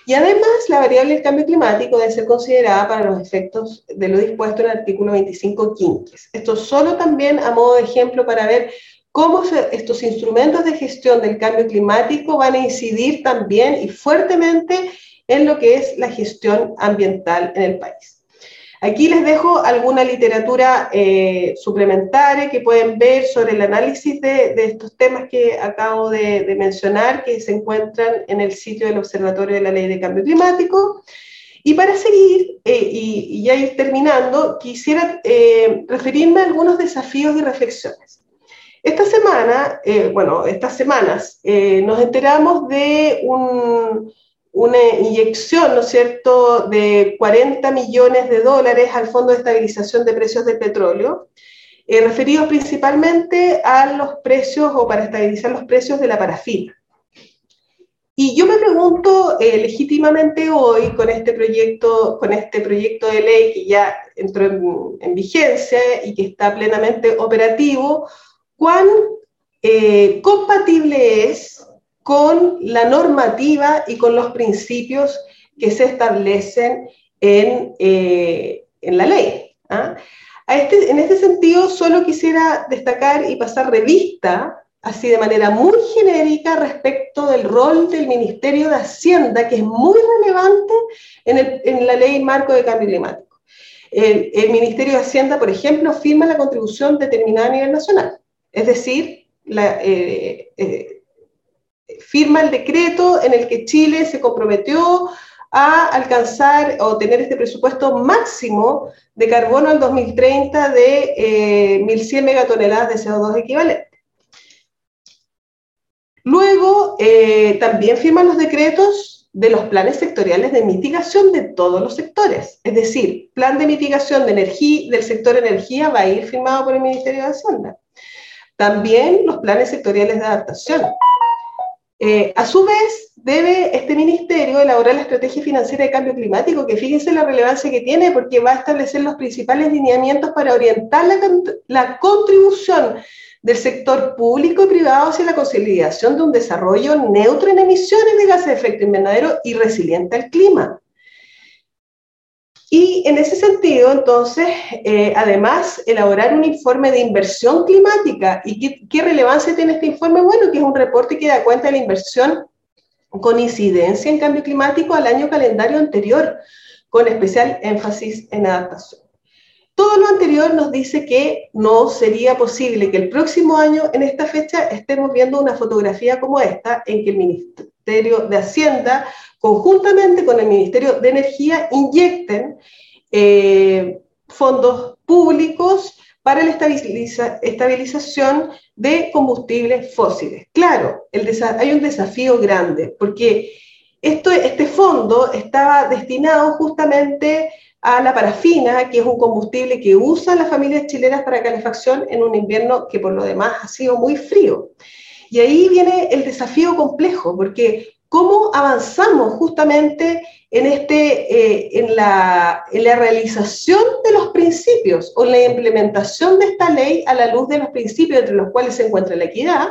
S3: Y además, la variable del cambio climático debe ser considerada para los efectos de lo dispuesto en el artículo 25 quinques. Esto solo también a modo de ejemplo para ver cómo estos instrumentos de gestión del cambio climático van a incidir también y fuertemente en lo que es la gestión ambiental en el país. Aquí les dejo alguna literatura eh, suplementaria que pueden ver sobre el análisis de, estos temas que acabo de, mencionar, que se encuentran en el sitio del Observatorio de la Ley de Cambio Climático. Y para seguir eh, y, ya ir terminando, quisiera eh, referirme a algunos desafíos y reflexiones. Esta semana, bueno, estas semanas, nos enteramos de un, una inyección, ¿no es cierto?, de 40 millones de dólares al Fondo de Estabilización de Precios del Petróleo, eh, referidos principalmente a los precios o para estabilizar los precios de la parafina. Y yo me pregunto eh, legítimamente hoy con este proyecto, con este proyecto de ley que ya entró en, vigencia y que está plenamente operativo, cuán eh, compatible es con la normativa y con los principios que se establecen en, eh, en la ley. ¿ah? este, en este sentido, solo quisiera destacar y pasar revista, así de manera muy genérica, respecto del rol del Ministerio de Hacienda, que es muy relevante en, el, en la ley marco de cambio climático. El, el, Ministerio de Hacienda, por ejemplo, firma la contribución determinada a nivel nacional, es decir, la, eh, eh, firma el decreto en el que Chile se comprometió a alcanzar o tener este presupuesto máximo de carbono al 2030 de 1.100 eh, megatoneladas de CO2 equivalente. Luego, eh, también firman los decretos de los planes sectoriales de mitigación de todos los sectores. Es decir, plan de mitigación de energía, del sector energía va a ir firmado por el Ministerio de Hacienda. También los planes sectoriales de adaptación. Eh, a su vez, debe este ministerio elaborar la estrategia financiera de cambio climático, que fíjense la relevancia que tiene, porque va a establecer los principales lineamientos para orientar la, contribución del sector público y privado hacia la consolidación de un desarrollo neutro en emisiones de gases de efecto invernadero y resiliente al clima. Y en ese sentido, entonces, eh, además, elaborar un informe de inversión climática. ¿Y qué, relevancia tiene este informe? Bueno, que es un reporte que da cuenta de la inversión con incidencia en cambio climático al año calendario anterior, con especial énfasis en adaptación. Todo lo anterior nos dice que no sería posible que el próximo año, en esta fecha, estemos viendo una fotografía como esta, en que el Ministerio de Hacienda conjuntamente con el Ministerio de Energía, inyecten eh, fondos públicos para la estabilización de combustibles fósiles. Claro, hay un desafío grande, porque este fondo estaba destinado justamente a la parafina, que es un combustible que usan las familias chilenas para calefacción en un invierno que por lo demás ha sido muy frío. Y ahí viene el desafío complejo, porque cómo avanzamos justamente en, este, eh, en, la, realización de los principios o en la implementación de esta ley a la luz de los principios entre los cuales se encuentra la equidad,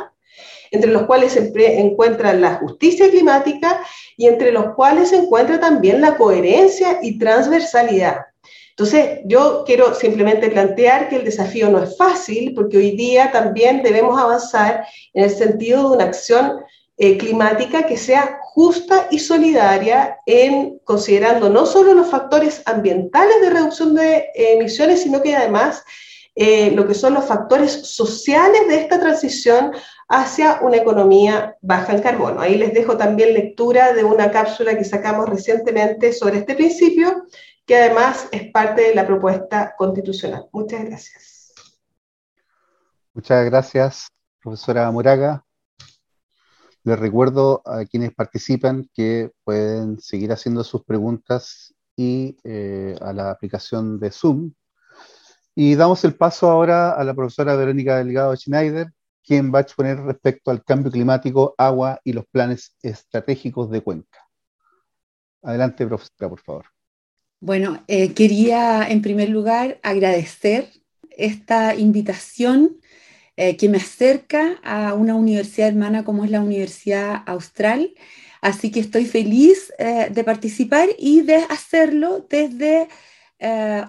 S3: entre los cuales se encuentra la justicia climática y entre los cuales se encuentra también la coherencia y transversalidad. Entonces, yo quiero simplemente plantear que el desafío no es fácil, porque hoy día también debemos avanzar en el sentido de una acción eh, climática que sea justa y solidaria en considerando no solo los factores ambientales de reducción de emisiones, sino que además eh, lo que son los factores sociales de esta transición hacia una economía baja en carbono. Ahí les dejo también lectura de una cápsula que sacamos recientemente sobre este principio, que además es parte de la propuesta constitucional. Muchas gracias.
S1: Muchas gracias, profesora Moraga. Les recuerdo a quienes participan que pueden seguir haciendo sus preguntas y eh, a la aplicación de Zoom. Y damos el paso ahora a la profesora Verónica Delgado Schneider, quien va a exponer respecto al cambio climático, agua y los planes estratégicos de Cuenca. Adelante, profesora, por favor.
S4: Bueno, eh, quería en primer lugar agradecer esta invitación eh, que me acerca a una universidad hermana como es la Universidad Austral. Así que estoy feliz eh, de participar y de hacerlo desde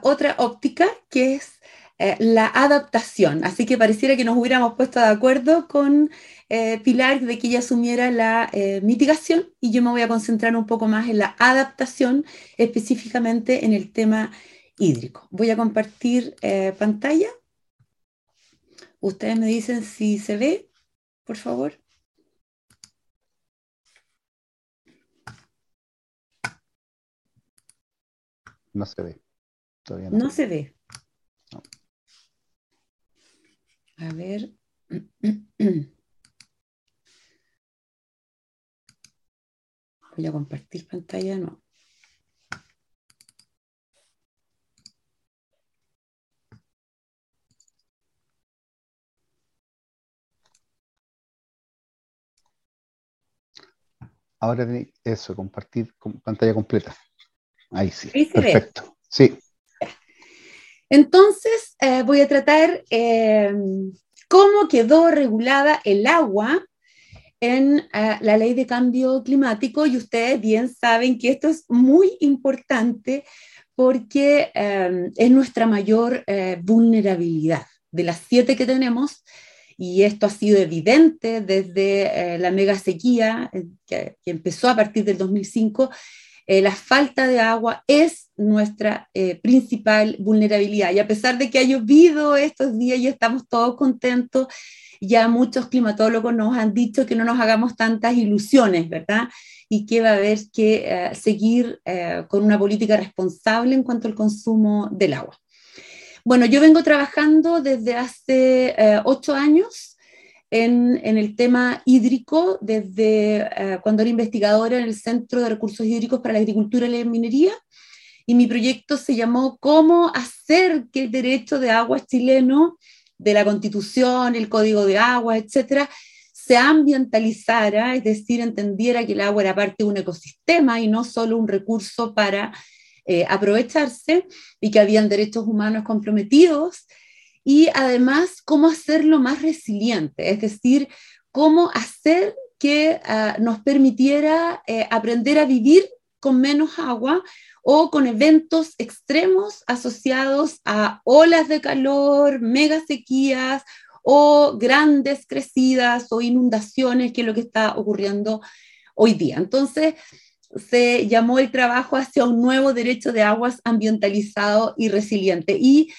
S4: otra óptica, que es la adaptación. Así que pareciera que nos hubiéramos puesto de acuerdo con Pilar de que ella asumiera la mitigación y yo me voy a concentrar un poco más en la adaptación, específicamente en el tema hídrico. Voy a compartir pantalla. Ustedes me dicen si se ve, por favor.
S1: No se ve.
S4: Todavía no, se ve. A ver. Voy a compartir pantalla, no.
S1: Ahora eso, compartir pantalla completa. Ahí sí. Perfecto. Sí.
S4: Entonces, eh, voy a tratar em, cómo quedó regulada el agua en eh, la ley de cambio climático y ustedes bien saben que esto es muy importante porque em, es nuestra mayor eh, vulnerabilidad. De las siete que tenemos, y esto ha sido evidente desde eh, la mega sequía eh, que, empezó a partir del 2005. Eh, la falta de agua es nuestra principal vulnerabilidad. Y a pesar de que ha llovido estos días y estamos todos contentos, ya muchos climatólogos nos han dicho que no nos hagamos tantas ilusiones, ¿verdad? Y que va a haber que seguir con una política responsable en cuanto al consumo del agua. Bueno, yo vengo trabajando desde hace eh, ocho años en, el tema hídrico, desde eh, cuando era investigadora en el Centro de Recursos Hídricos para la Agricultura y la Minería, y mi proyecto se llamó Cómo hacer que el derecho de agua chileno, de la Constitución, el Código de Agua, etcétera, se ambientalizara, es decir, entendiera que el agua era parte de un ecosistema y no solo un recurso para eh, aprovecharse y que habían derechos humanos comprometidos y además cómo hacerlo más resiliente, es decir, cómo hacer que ah, nos permitiera eh, aprender a vivir con menos agua o con eventos extremos asociados a olas de calor, mega sequías o grandes crecidas o inundaciones, que es lo que está ocurriendo hoy día. Entonces, se llamó el trabajo hacia un nuevo derecho de aguas ambientalizado y resiliente. Y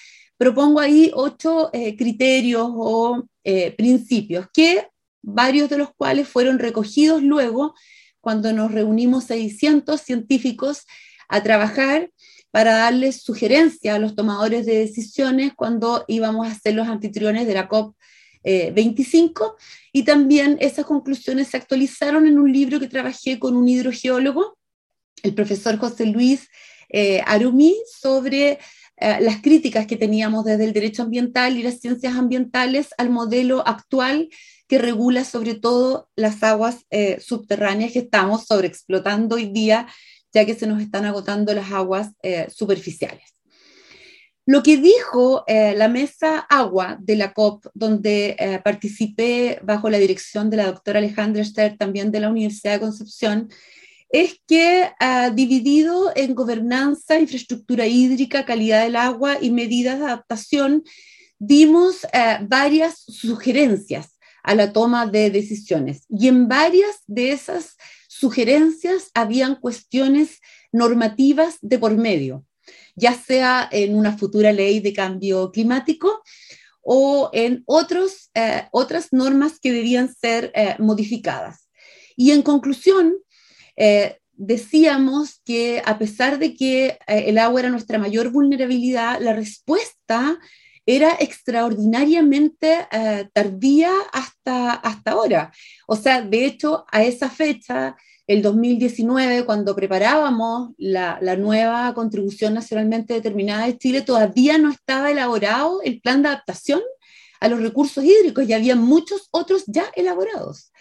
S4: propongo ahí ocho eh, criterios o eh, principios, que varios de los cuales fueron recogidos luego cuando nos reunimos 600 científicos a trabajar para darles sugerencias a los tomadores de decisiones cuando íbamos a ser los anfitriones de la COP 25 eh, y también esas conclusiones se actualizaron en un libro que trabajé con un hidrogeólogo, el profesor José Luis eh, Arumi, sobre eh, las críticas que teníamos desde el derecho ambiental y las ciencias ambientales al modelo actual que regula sobre todo las aguas subterráneas que estamos sobreexplotando hoy día, ya que se nos están agotando las aguas superficiales. Lo que dijo eh, la mesa agua de la COP, donde eh, participé bajo la dirección de la doctora Alejandra Ster, también de la Universidad de Concepción, es que dividido en gobernanza, infraestructura hídrica, calidad del agua y medidas de adaptación, dimos eh, varias sugerencias a la toma de decisiones. Y en varias de esas sugerencias habían cuestiones normativas de por medio ya sea en una futura ley de cambio climático o en otros, eh, otras normas que debían ser eh, modificadas. Y en conclusión, eh, decíamos que a pesar de que eh, el agua era nuestra mayor vulnerabilidad, la respuesta era extraordinariamente eh, tardía hasta, hasta ahora. O sea, de hecho, a esa fecha, el 2019, cuando preparábamos la, la, nueva contribución nacionalmente determinada de Chile, todavía no estaba elaborado el plan de adaptación a los recursos hídricos y había muchos otros ya elaborados.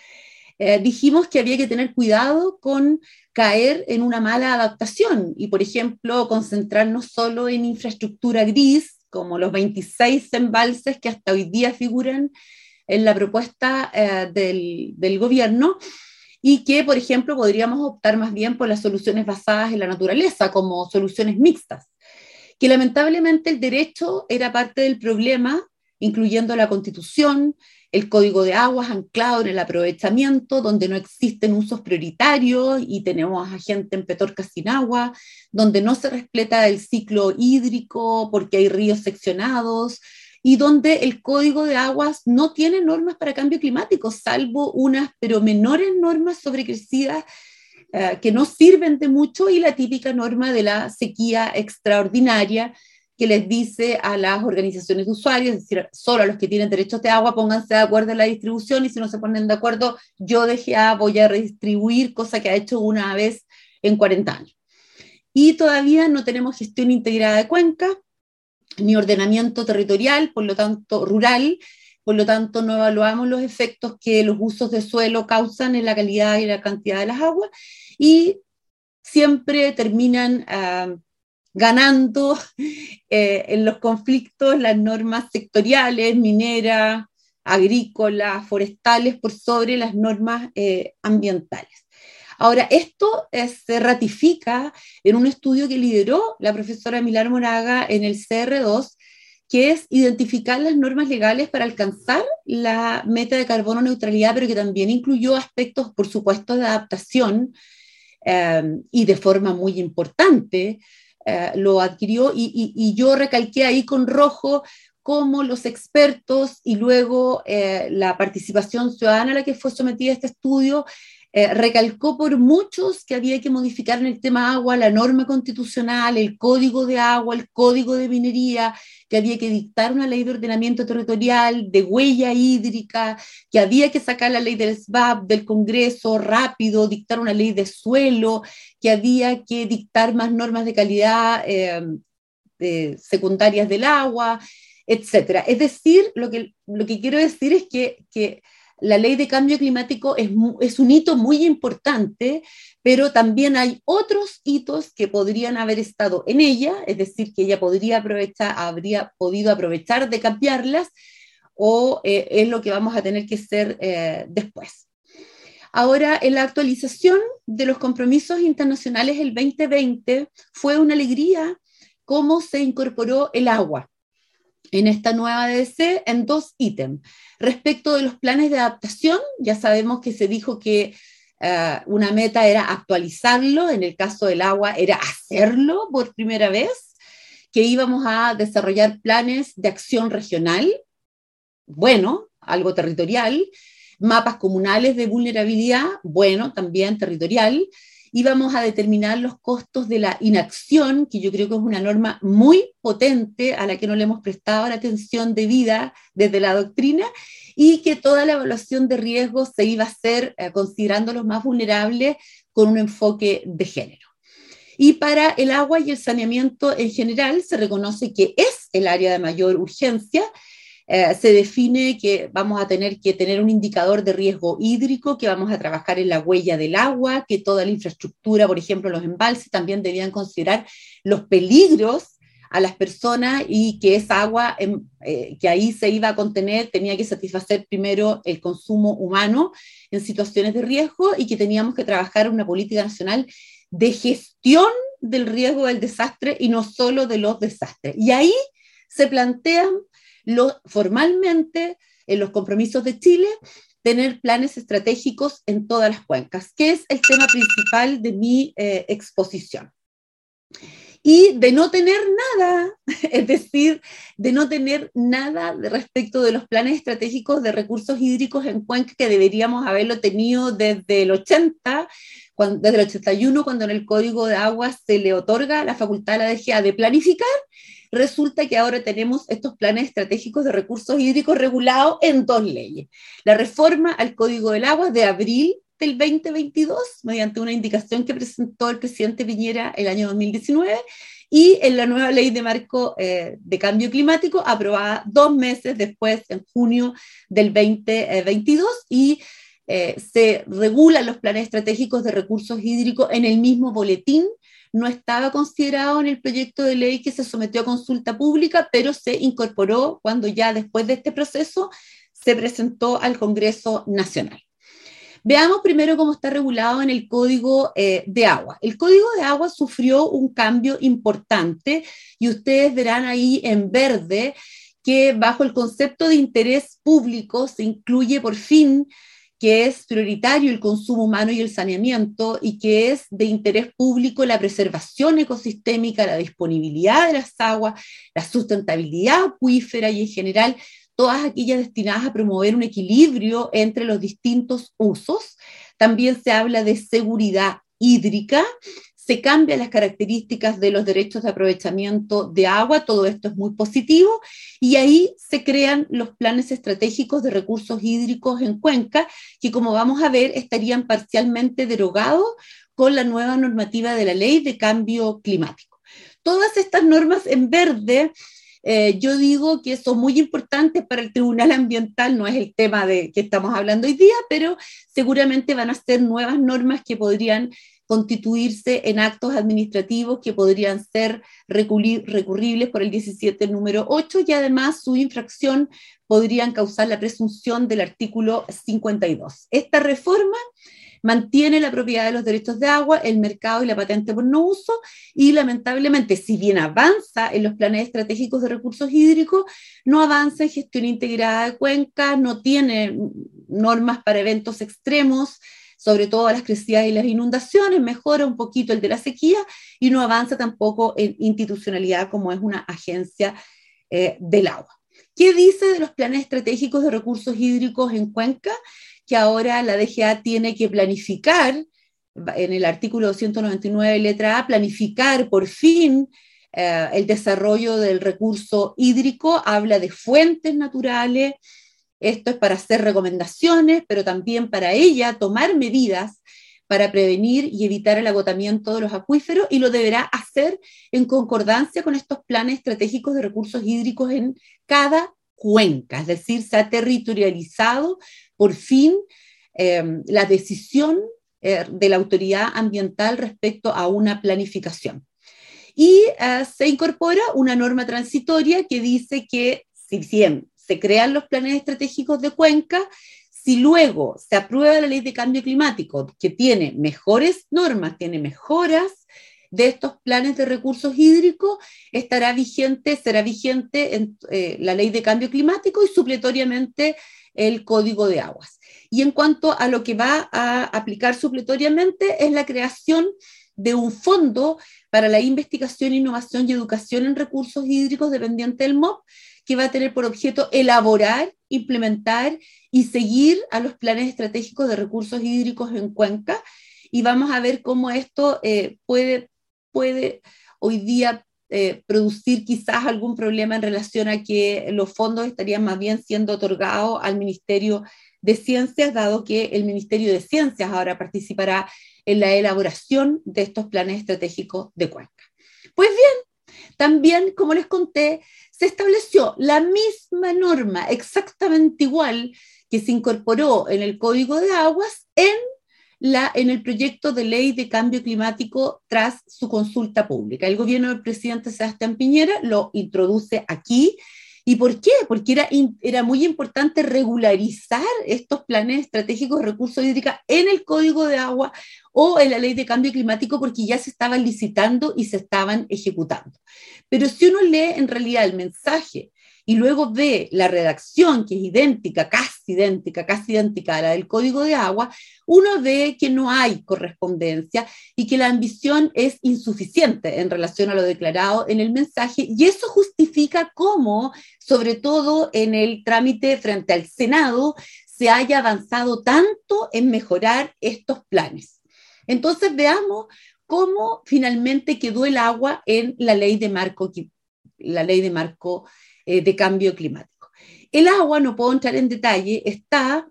S4: Eh, dijimos que había que tener cuidado con caer en una mala adaptación y, por ejemplo, concentrarnos solo en infraestructura gris como los 26 embalses que hasta hoy día figuran en la propuesta eh, del, del, gobierno y que, por ejemplo, podríamos optar más bien por las soluciones basadas en la naturaleza, como soluciones mixtas, que lamentablemente el derecho era parte del problema, incluyendo la constitución, el código de aguas anclado en el aprovechamiento, donde no existen usos prioritarios y tenemos a gente en Petorca sin agua, donde no se respeta el ciclo hídrico porque hay ríos seccionados y donde el código de aguas no tiene normas para cambio climático, salvo unas pero menores normas sobrecrecidas eh, que no sirven de mucho y la típica norma de la sequía extraordinaria que les dice a las organizaciones de usuarios, es decir, solo a los que tienen derechos de agua, pónganse de acuerdo en la distribución y si no se ponen de acuerdo, yo dejé a, voy a redistribuir, cosa que ha hecho una vez en 40 años. Y todavía no tenemos gestión integrada de cuenca, ni ordenamiento territorial, por lo tanto, rural, por lo tanto, no evaluamos los efectos que los usos de suelo causan en la calidad y la cantidad de las aguas y siempre terminan uh, ganando eh, en los conflictos las normas sectoriales, mineras, agrícolas, forestales, por sobre las normas eh, ambientales. Ahora, esto eh, se ratifica en un estudio que lideró la profesora Milar Moraga en el CR2, que es identificar las normas legales para alcanzar la meta de carbono neutralidad, pero que también incluyó aspectos, por supuesto, de adaptación y de forma muy importante, eh, lo adquirió y, yo recalqué ahí con rojo cómo los expertos y luego eh, la participación ciudadana a la que fue sometida este estudio eh, recalcó por muchos que había que modificar en el tema agua la norma constitucional, el código de agua, el código de minería, que había que dictar una ley de ordenamiento territorial, de huella hídrica, que había que sacar la ley del SBAP del Congreso rápido, dictar una ley de suelo, que había que dictar más normas de calidad eh, secundarias del agua, etcétera. Es decir, lo que, lo que quiero decir es que, que la ley de cambio climático es, un hito muy importante, pero también hay otros hitos que podrían haber estado en ella, es decir, que ella podría aprovechar, habría podido aprovechar de cambiarlas, o eh, es lo que vamos a tener que hacer eh, después. Ahora, en la actualización de los compromisos internacionales el 2020 fue una alegría cómo se incorporó el agua en esta nueva DC en dos ítems. Respecto de los planes de adaptación, ya sabemos que se dijo que uh, una meta era actualizarlo, en el caso del agua era hacerlo por primera vez, que íbamos a desarrollar planes de acción regional, bueno, algo territorial, mapas comunales de vulnerabilidad, bueno, también territorial, y vamos a determinar los costos de la inacción, que yo creo que es una norma muy potente a la que no le hemos prestado la atención debida desde la doctrina, y que toda la evaluación de riesgos se iba a hacer eh, considerando los más vulnerables con un enfoque de género. Y para el agua y el saneamiento en general se reconoce que es el área de mayor urgencia eh, se define que vamos a tener que tener un indicador de riesgo hídrico, que vamos a trabajar en la huella del agua, que toda la infraestructura, por ejemplo, los embalses, también debían considerar los peligros a las personas y que esa agua em, eh, que ahí se iba a contener tenía que satisfacer primero el consumo humano en situaciones de riesgo y que teníamos que trabajar una política nacional de gestión del riesgo del desastre y no solo de los desastres. Y ahí se plantean formalmente en los compromisos de Chile tener planes estratégicos en todas las cuencas, que es el tema principal de mi eh, exposición. Y de no tener nada, es decir, de no tener nada respecto de los planes estratégicos de recursos hídricos en cuenca que deberíamos haberlo tenido desde el 80, desde el 81, cuando en el Código de Aguas se le otorga la facultad a la DGA de planificar, resulta que ahora tenemos estos planes estratégicos de recursos hídricos regulados en dos leyes. La reforma al Código del Agua de abril del 2022, mediante una indicación que presentó el presidente Piñera el año 2019, y en la nueva ley de marco eh, de cambio climático, aprobada dos meses después, en junio del 2022, y eh, se regulan los planes estratégicos de recursos hídricos en el mismo boletín. No estaba considerado en el proyecto de ley que se sometió a consulta pública, pero se incorporó cuando ya después de este proceso se presentó al Congreso Nacional. Veamos primero cómo está regulado en el Código eh, de Agua. El Código de Agua sufrió un cambio importante y ustedes verán ahí en verde que bajo el concepto de interés público se incluye por fin que es prioritario el consumo humano y el saneamiento y que es de interés público la preservación ecosistémica, la disponibilidad de las aguas, la sustentabilidad acuífera y en general todas aquellas destinadas a promover un equilibrio entre los distintos usos. También se habla de seguridad hídrica, se cambian las características de los derechos de aprovechamiento de agua, todo esto es muy positivo, y ahí se crean los planes estratégicos de recursos hídricos en Cuenca, que como vamos a ver estarían parcialmente derogados con la nueva normativa de la ley de cambio climático. Todas estas normas en verde eh, yo digo que son muy importantes para el Tribunal Ambiental, no es el tema de que estamos hablando hoy día, pero seguramente van a ser nuevas normas que podrían constituirse en actos administrativos que podrían ser recurribles por el 17 número 8 y además su infracción podrían causar la presunción del artículo 52. Esta reforma mantiene la propiedad de los derechos de agua, el mercado y la patente por no uso, y lamentablemente, si bien avanza en los planes estratégicos de recursos hídricos, no avanza en gestión integrada de cuencas, no tiene normas para eventos extremos, sobre todo las crecidas y las inundaciones, mejora un poquito el de la sequía y no avanza tampoco en institucionalidad como es una agencia eh, del agua. ¿Qué dice de los planes estratégicos de recursos hídricos en Cuenca? Que ahora la DGA tiene que planificar, en el artículo 299, letra A, planificar por fin eh, el desarrollo del recurso hídrico, habla de fuentes naturales, esto es para hacer recomendaciones, pero también para ella tomar medidas para prevenir y evitar el agotamiento de los acuíferos y lo deberá hacer en concordancia con estos planes estratégicos de recursos hídricos en cada cuenca, es decir, se ha territorializado por fin em, la decisión eh, de la autoridad ambiental respecto a una planificación. Y eh, se incorpora una norma transitoria que dice que si bien se crean los planes estratégicos de cuenca, si luego se aprueba la ley de cambio climático, que tiene mejores normas, tiene mejoras de estos planes de recursos hídricos, estará vigente, será vigente en, eh, la ley de cambio climático y supletoriamente el código de aguas. Y en cuanto a lo que va a aplicar supletoriamente, es la creación de un fondo para la investigación, innovación y educación en recursos hídricos dependiente del MOP, que va a tener por objeto elaborar, implementar y seguir a los planes estratégicos de recursos hídricos en Cuenca. Y vamos a ver cómo esto eh, puede, puede hoy día eh, producir quizás algún problema en relación a que los fondos estarían más bien siendo otorgados al Ministerio de Ciencias, dado que el Ministerio de Ciencias ahora participará en la elaboración de estos planes estratégicos de Cuenca. Pues bien, también, como les conté, se estableció la misma norma, exactamente igual, que se incorporó en el Código de Aguas en, la, en el proyecto de ley de cambio climático tras su consulta pública. El gobierno del presidente Sebastián Piñera lo introduce aquí ¿Y por qué? Porque era, era muy importante regularizar estos planes estratégicos de recursos hídricos en el Código de Agua o en la Ley de Cambio Climático porque ya se estaban licitando y se estaban ejecutando. Pero si uno lee en realidad el mensaje y luego ve la redacción, que es idéntica, casi idéntica, casi idéntica a la del Código de Agua, uno ve que no hay correspondencia y que la ambición es insuficiente en relación a lo declarado en el mensaje, y eso justifica cómo, sobre todo en el trámite frente al Senado, se haya avanzado tanto en mejorar estos planes. Entonces veamos cómo finalmente quedó el agua en la ley de marco, la ley de, marco eh, de cambio climático. El agua, no puedo entrar en detalle, está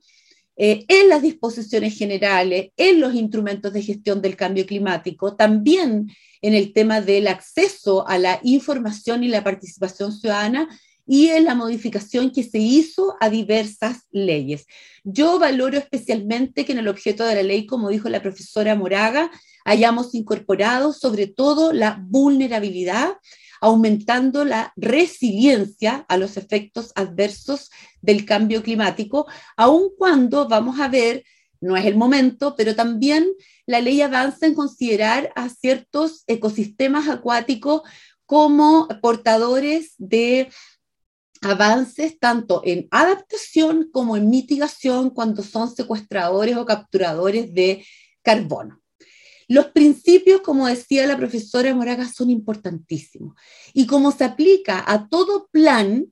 S4: eh, en las disposiciones generales, en los instrumentos de gestión del cambio climático, también en el tema del acceso a la información y la participación ciudadana y en la modificación que se hizo a diversas leyes. Yo valoro especialmente que en el objeto de la ley, como dijo la profesora Moraga, hayamos incorporado sobre todo la vulnerabilidad, aumentando la resiliencia a los efectos adversos del cambio climático, aun cuando vamos a ver, no es el momento, pero también la ley avanza en considerar a ciertos ecosistemas acuáticos como portadores de avances tanto en adaptación como en mitigación cuando son secuestradores o capturadores de carbono. Los principios, como decía la profesora Moraga, son importantísimos. Y como se aplica a todo plan,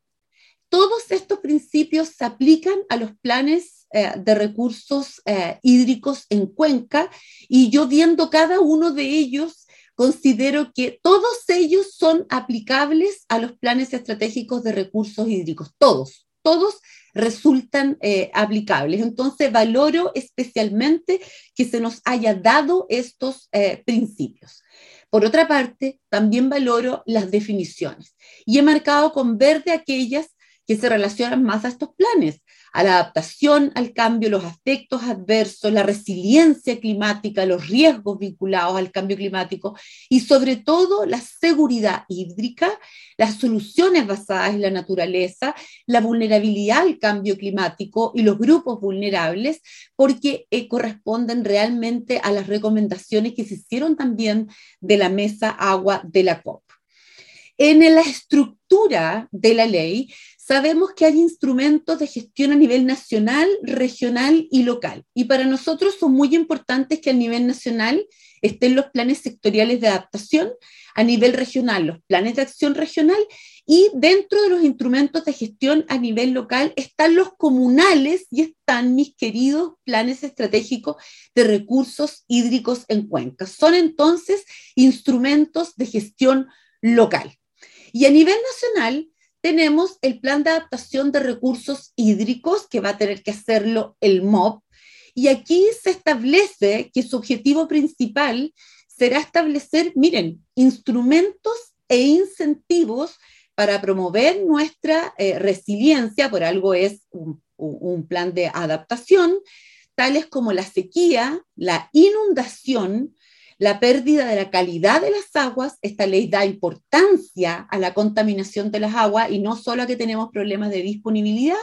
S4: todos estos principios se aplican a los planes eh, de recursos eh, hídricos en Cuenca y yo viendo cada uno de ellos considero que todos ellos son aplicables a los planes estratégicos de recursos hídricos, todos, todos resultan eh, aplicables. Entonces, valoro especialmente que se nos haya dado estos eh, principios. Por otra parte, también valoro las definiciones y he marcado con verde aquellas que se relacionan más a estos planes, a la adaptación al cambio, los aspectos adversos, la resiliencia climática, los riesgos vinculados al cambio climático y sobre todo la seguridad hídrica, las soluciones basadas en la naturaleza, la vulnerabilidad al cambio climático y los grupos vulnerables, porque eh, corresponden realmente a las recomendaciones que se hicieron también de la mesa agua de la COP. En la estructura de la ley sabemos que hay instrumentos de gestión a nivel nacional, regional y local. Y para nosotros son muy importantes que a nivel nacional estén los planes sectoriales de adaptación, a nivel regional los planes de acción regional y dentro de los instrumentos de gestión a nivel local están los comunales y están mis queridos planes estratégicos de recursos hídricos en cuencas. Son entonces instrumentos de gestión local. Y a nivel nacional tenemos el plan de adaptación de recursos hídricos que va a tener que hacerlo el MOB. Y aquí se establece que su objetivo principal será establecer, miren, instrumentos e incentivos para promover nuestra eh, resiliencia, por algo es un plan de adaptación, tales como la sequía, la inundación, la pérdida de la calidad de las aguas, esta ley da importancia a la contaminación de las aguas y no solo a que tenemos problemas de disponibilidad,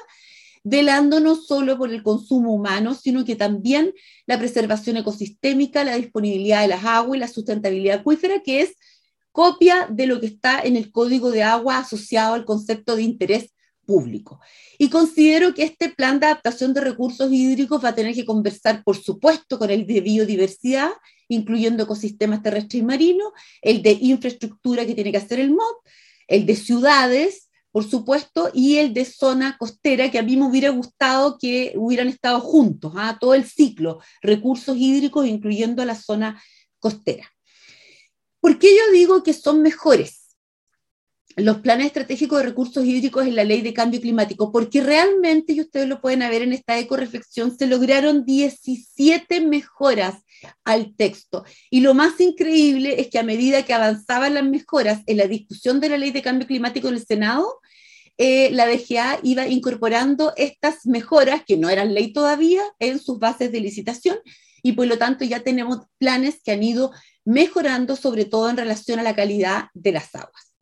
S4: velando no solo por el consumo humano, sino que también la preservación ecosistémica, la disponibilidad de las aguas y la sustentabilidad acuífera, que es copia de lo que está en el Código de Agua asociado al concepto de interés público. Y considero que este plan de adaptación de recursos hídricos va a tener que conversar, por supuesto, con el de biodiversidad incluyendo ecosistemas terrestres y marinos, el de infraestructura que tiene que hacer el MOD, el de ciudades, por supuesto, y el de zona costera, que a mí me hubiera gustado que hubieran estado juntos, ¿ah? todo el ciclo, recursos hídricos, incluyendo la zona costera. ¿Por qué yo digo que son mejores? Los planes estratégicos de recursos hídricos en la ley de cambio climático, porque realmente, y ustedes lo pueden ver en esta eco-reflexión, se lograron 17 mejoras al texto. Y lo más increíble es que a medida que avanzaban las mejoras en la discusión de la ley de cambio climático en el Senado, eh, la DGA iba incorporando estas mejoras, que no eran ley todavía, en sus bases de licitación, y por lo tanto ya tenemos planes que han ido mejorando, sobre todo en relación a la calidad de las aguas.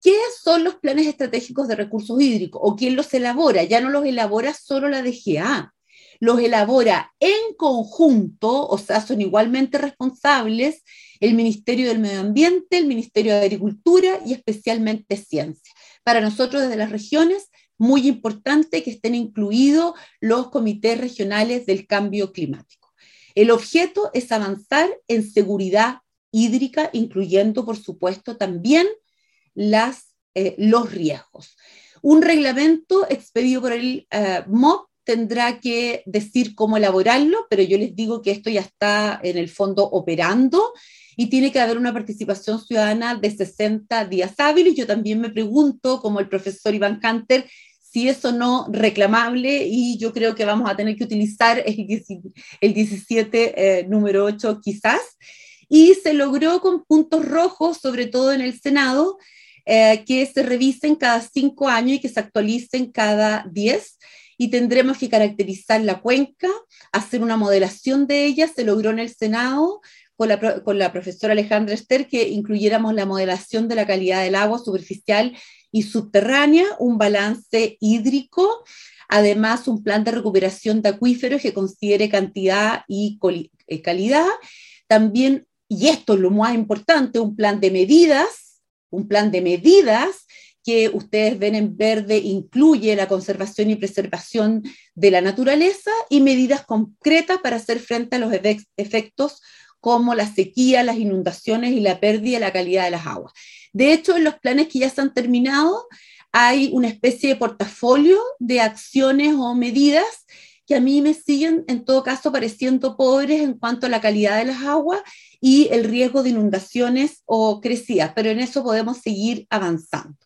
S4: ¿Qué son los planes estratégicos de recursos hídricos o quién los elabora? Ya no los elabora solo la DGA, los elabora en conjunto, o sea, son igualmente responsables el Ministerio del Medio Ambiente, el Ministerio de Agricultura y especialmente Ciencia. Para nosotros desde las regiones, muy importante que estén incluidos los comités regionales del cambio climático. El objeto es avanzar en seguridad hídrica, incluyendo, por supuesto, también las, eh, los riesgos. Un reglamento expedido por el eh, tendrá que decir cómo elaborarlo, pero yo les digo que esto ya está en el fondo operando y tiene que haber una participación ciudadana de 60 días hábiles. Yo también me pregunto, como el profesor Iván Canter, si eso no reclamable y yo creo que vamos a tener que utilizar el 17 eh, número 8 quizás. Y se logró con puntos rojos, sobre todo en el Senado, eh, que se revisen cada cinco años y que se actualicen cada diez. Y tendremos que caracterizar la cuenca, hacer una modelación de ella. Se logró en el Senado con la, con la profesora Alejandra Ester que incluyéramos la modelación de la calidad del agua superficial y subterránea, un balance hídrico, además un plan de recuperación de acuíferos que considere cantidad y eh, calidad, también, y esto es lo más importante, un plan de medidas un plan de medidas que ustedes ven en verde incluye la conservación y preservación de la naturaleza y medidas concretas para hacer frente a los efectos como la sequía, las inundaciones y la pérdida de la calidad de las aguas. De hecho, en los planes que ya se han terminado, hay una especie de portafolio de acciones o medidas que a mí me siguen en todo caso pareciendo pobres en cuanto a la calidad de las aguas y el riesgo de inundaciones o crecidas, pero en eso podemos seguir avanzando.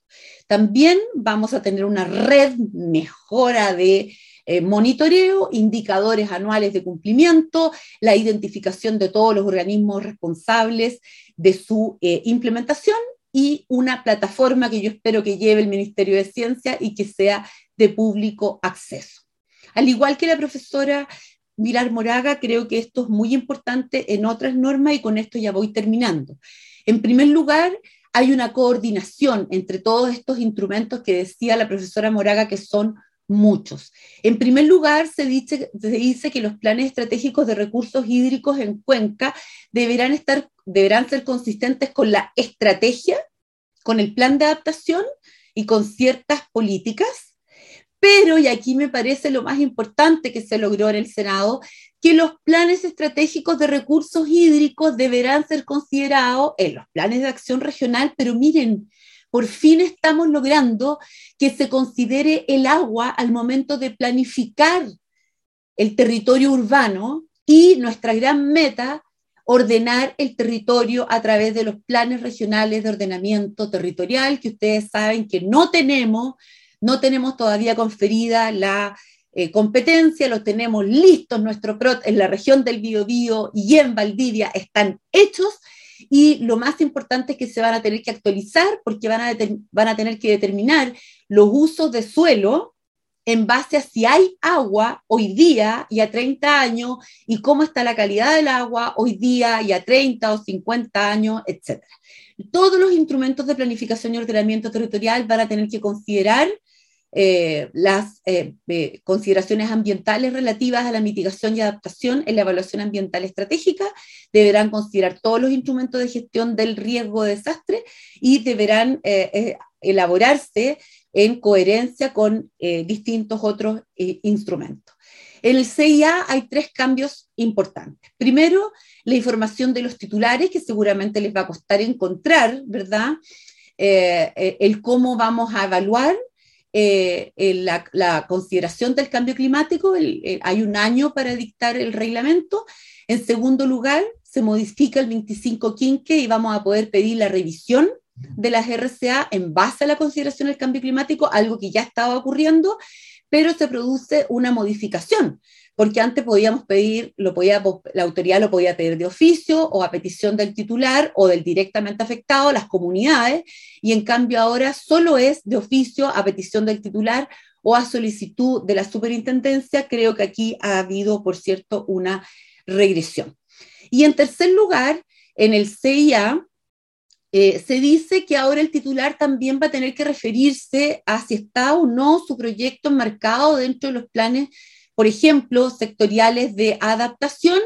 S4: También vamos a tener una red mejora de eh, monitoreo, indicadores anuales de cumplimiento, la identificación de todos los organismos responsables de su eh, implementación y una plataforma que yo espero que lleve el Ministerio de Ciencia y que sea de público acceso. Al igual que la profesora Mirar Moraga, creo que esto es muy importante en otras normas y con esto ya voy terminando. En primer lugar, hay una coordinación entre todos estos instrumentos que decía la profesora Moraga que son muchos. En primer lugar, se dice, se dice, que los planes estratégicos de recursos hídricos en Cuenca deberán, estar, deberán ser consistentes con la estrategia, con el plan de adaptación y con ciertas políticas pero, y aquí me parece lo más importante que se logró en el Senado, que los planes estratégicos de recursos hídricos deberán ser considerados en los planes de acción regional, pero miren, por fin estamos logrando que se considere el agua al momento de planificar el territorio urbano y nuestra gran meta, ordenar el territorio a través de los planes regionales de ordenamiento territorial, que ustedes saben que no tenemos, no tenemos todavía conferida la eh, competencia, lo tenemos listos, nuestro PROT en la región del Biobío y en Valdivia están hechos y lo más importante es que se van a tener que actualizar porque van a, van a tener que determinar los usos de suelo en base a si hay agua hoy día y a 30 años y cómo está la calidad del agua hoy día y a 30 o 50 años, etc. Todos los instrumentos de planificación y ordenamiento territorial van a tener que considerar eh, las eh, eh, consideraciones ambientales relativas a la mitigación y adaptación en la evaluación ambiental estratégica, deberán considerar todos los instrumentos de gestión del riesgo de desastre y deberán elaborarse en coherencia con distintos otros instrumentos. En el CIA hay tres cambios importantes. Primero, la información de los titulares, que seguramente les va a costar encontrar, ¿verdad? el cómo vamos a evaluar eh, la, consideración del cambio climático, hay un año para dictar el reglamento. En segundo lugar, se modifica el 25 quinque y vamos a poder pedir la revisión de las RCA en base a la consideración del cambio climático, algo que ya estaba ocurriendo, pero se produce una modificación porque antes podíamos pedir, lo podía, la autoridad lo podía pedir de oficio o a petición del titular o del directamente afectado, las comunidades, y en cambio ahora solo es de oficio a petición del titular o a solicitud de la superintendencia. Creo que aquí ha habido, por cierto, una regresión. Y en tercer lugar, en el CIA, eh, se dice que ahora el titular también va a tener que referirse a si está o no su proyecto enmarcado dentro de los planes por ejemplo, sectoriales de adaptación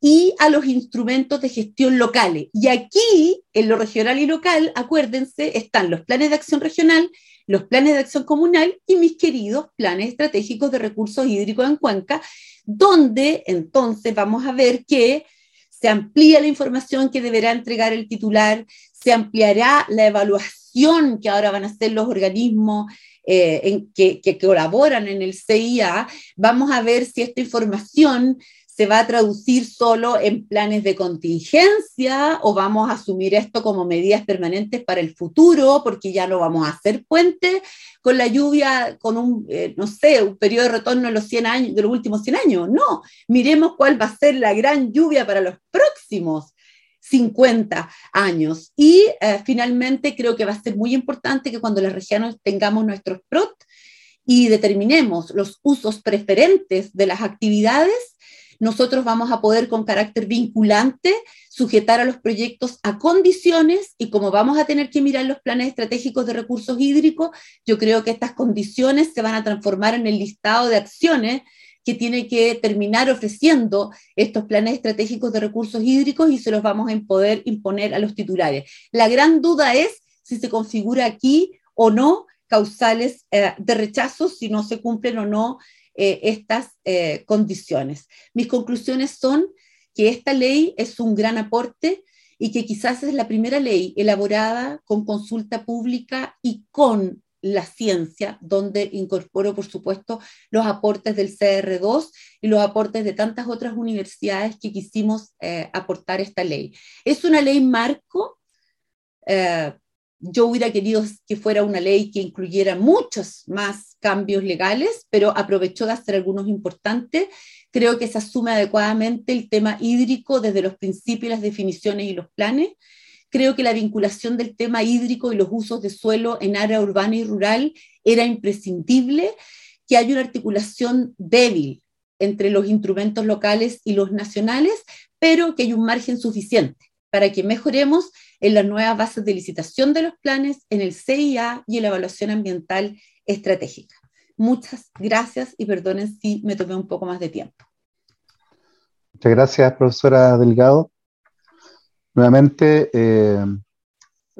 S4: y a los instrumentos de gestión locales. Y aquí, en lo regional y local, acuérdense, están los planes de acción regional, los planes de acción comunal y mis queridos planes estratégicos de recursos hídricos en Cuenca, donde entonces vamos a ver que se amplía la información que deberá entregar el titular, se ampliará la evaluación que ahora van a hacer los organismos en, que, colaboran en el CIA, vamos a ver si esta información se va a traducir solo en planes de contingencia o vamos a asumir esto como medidas permanentes para el futuro porque ya no vamos a hacer puente con la lluvia, con un, eh, no sé, un periodo de retorno de los, 100 años, de los últimos 100 años. No, miremos cuál va a ser la gran lluvia para los próximos 50 años. Y eh, finalmente creo que va a ser muy importante que cuando las regiones tengamos nuestros PROT y determinemos los usos preferentes de las actividades, nosotros vamos a poder con carácter vinculante sujetar a los proyectos a condiciones y como vamos a tener que mirar los planes estratégicos de recursos hídricos, yo creo que estas condiciones se van a transformar en el listado de acciones que tiene que terminar ofreciendo estos planes estratégicos de recursos hídricos y se los vamos a poder imponer a los titulares. La gran duda es si se configura aquí o no causales eh, de rechazo, si no se cumplen o no eh, estas eh, condiciones. Mis conclusiones son que esta ley es un gran aporte y que quizás es la primera ley elaborada con consulta pública y con la ciencia, donde incorporo, por supuesto, los aportes del CR2 y los aportes de tantas otras universidades que quisimos eh, aportar esta ley. Es una ley marco yo hubiera querido que fuera una ley que incluyera muchos más cambios legales, pero aprovechó de hacer algunos importantes. Creo que se asume adecuadamente el tema hídrico desde los principios, las definiciones y los planes. Creo que la vinculación del tema hídrico y los usos de suelo en área urbana y rural era imprescindible, que hay una articulación débil entre los instrumentos locales y los nacionales, pero que hay un margen suficiente para que mejoremos en las nuevas bases de licitación de los planes, en el CIA y en la evaluación ambiental estratégica. Muchas gracias y perdonen si me tomé un poco más de tiempo.
S1: Muchas gracias, profesora Delgado. Nuevamente, eh,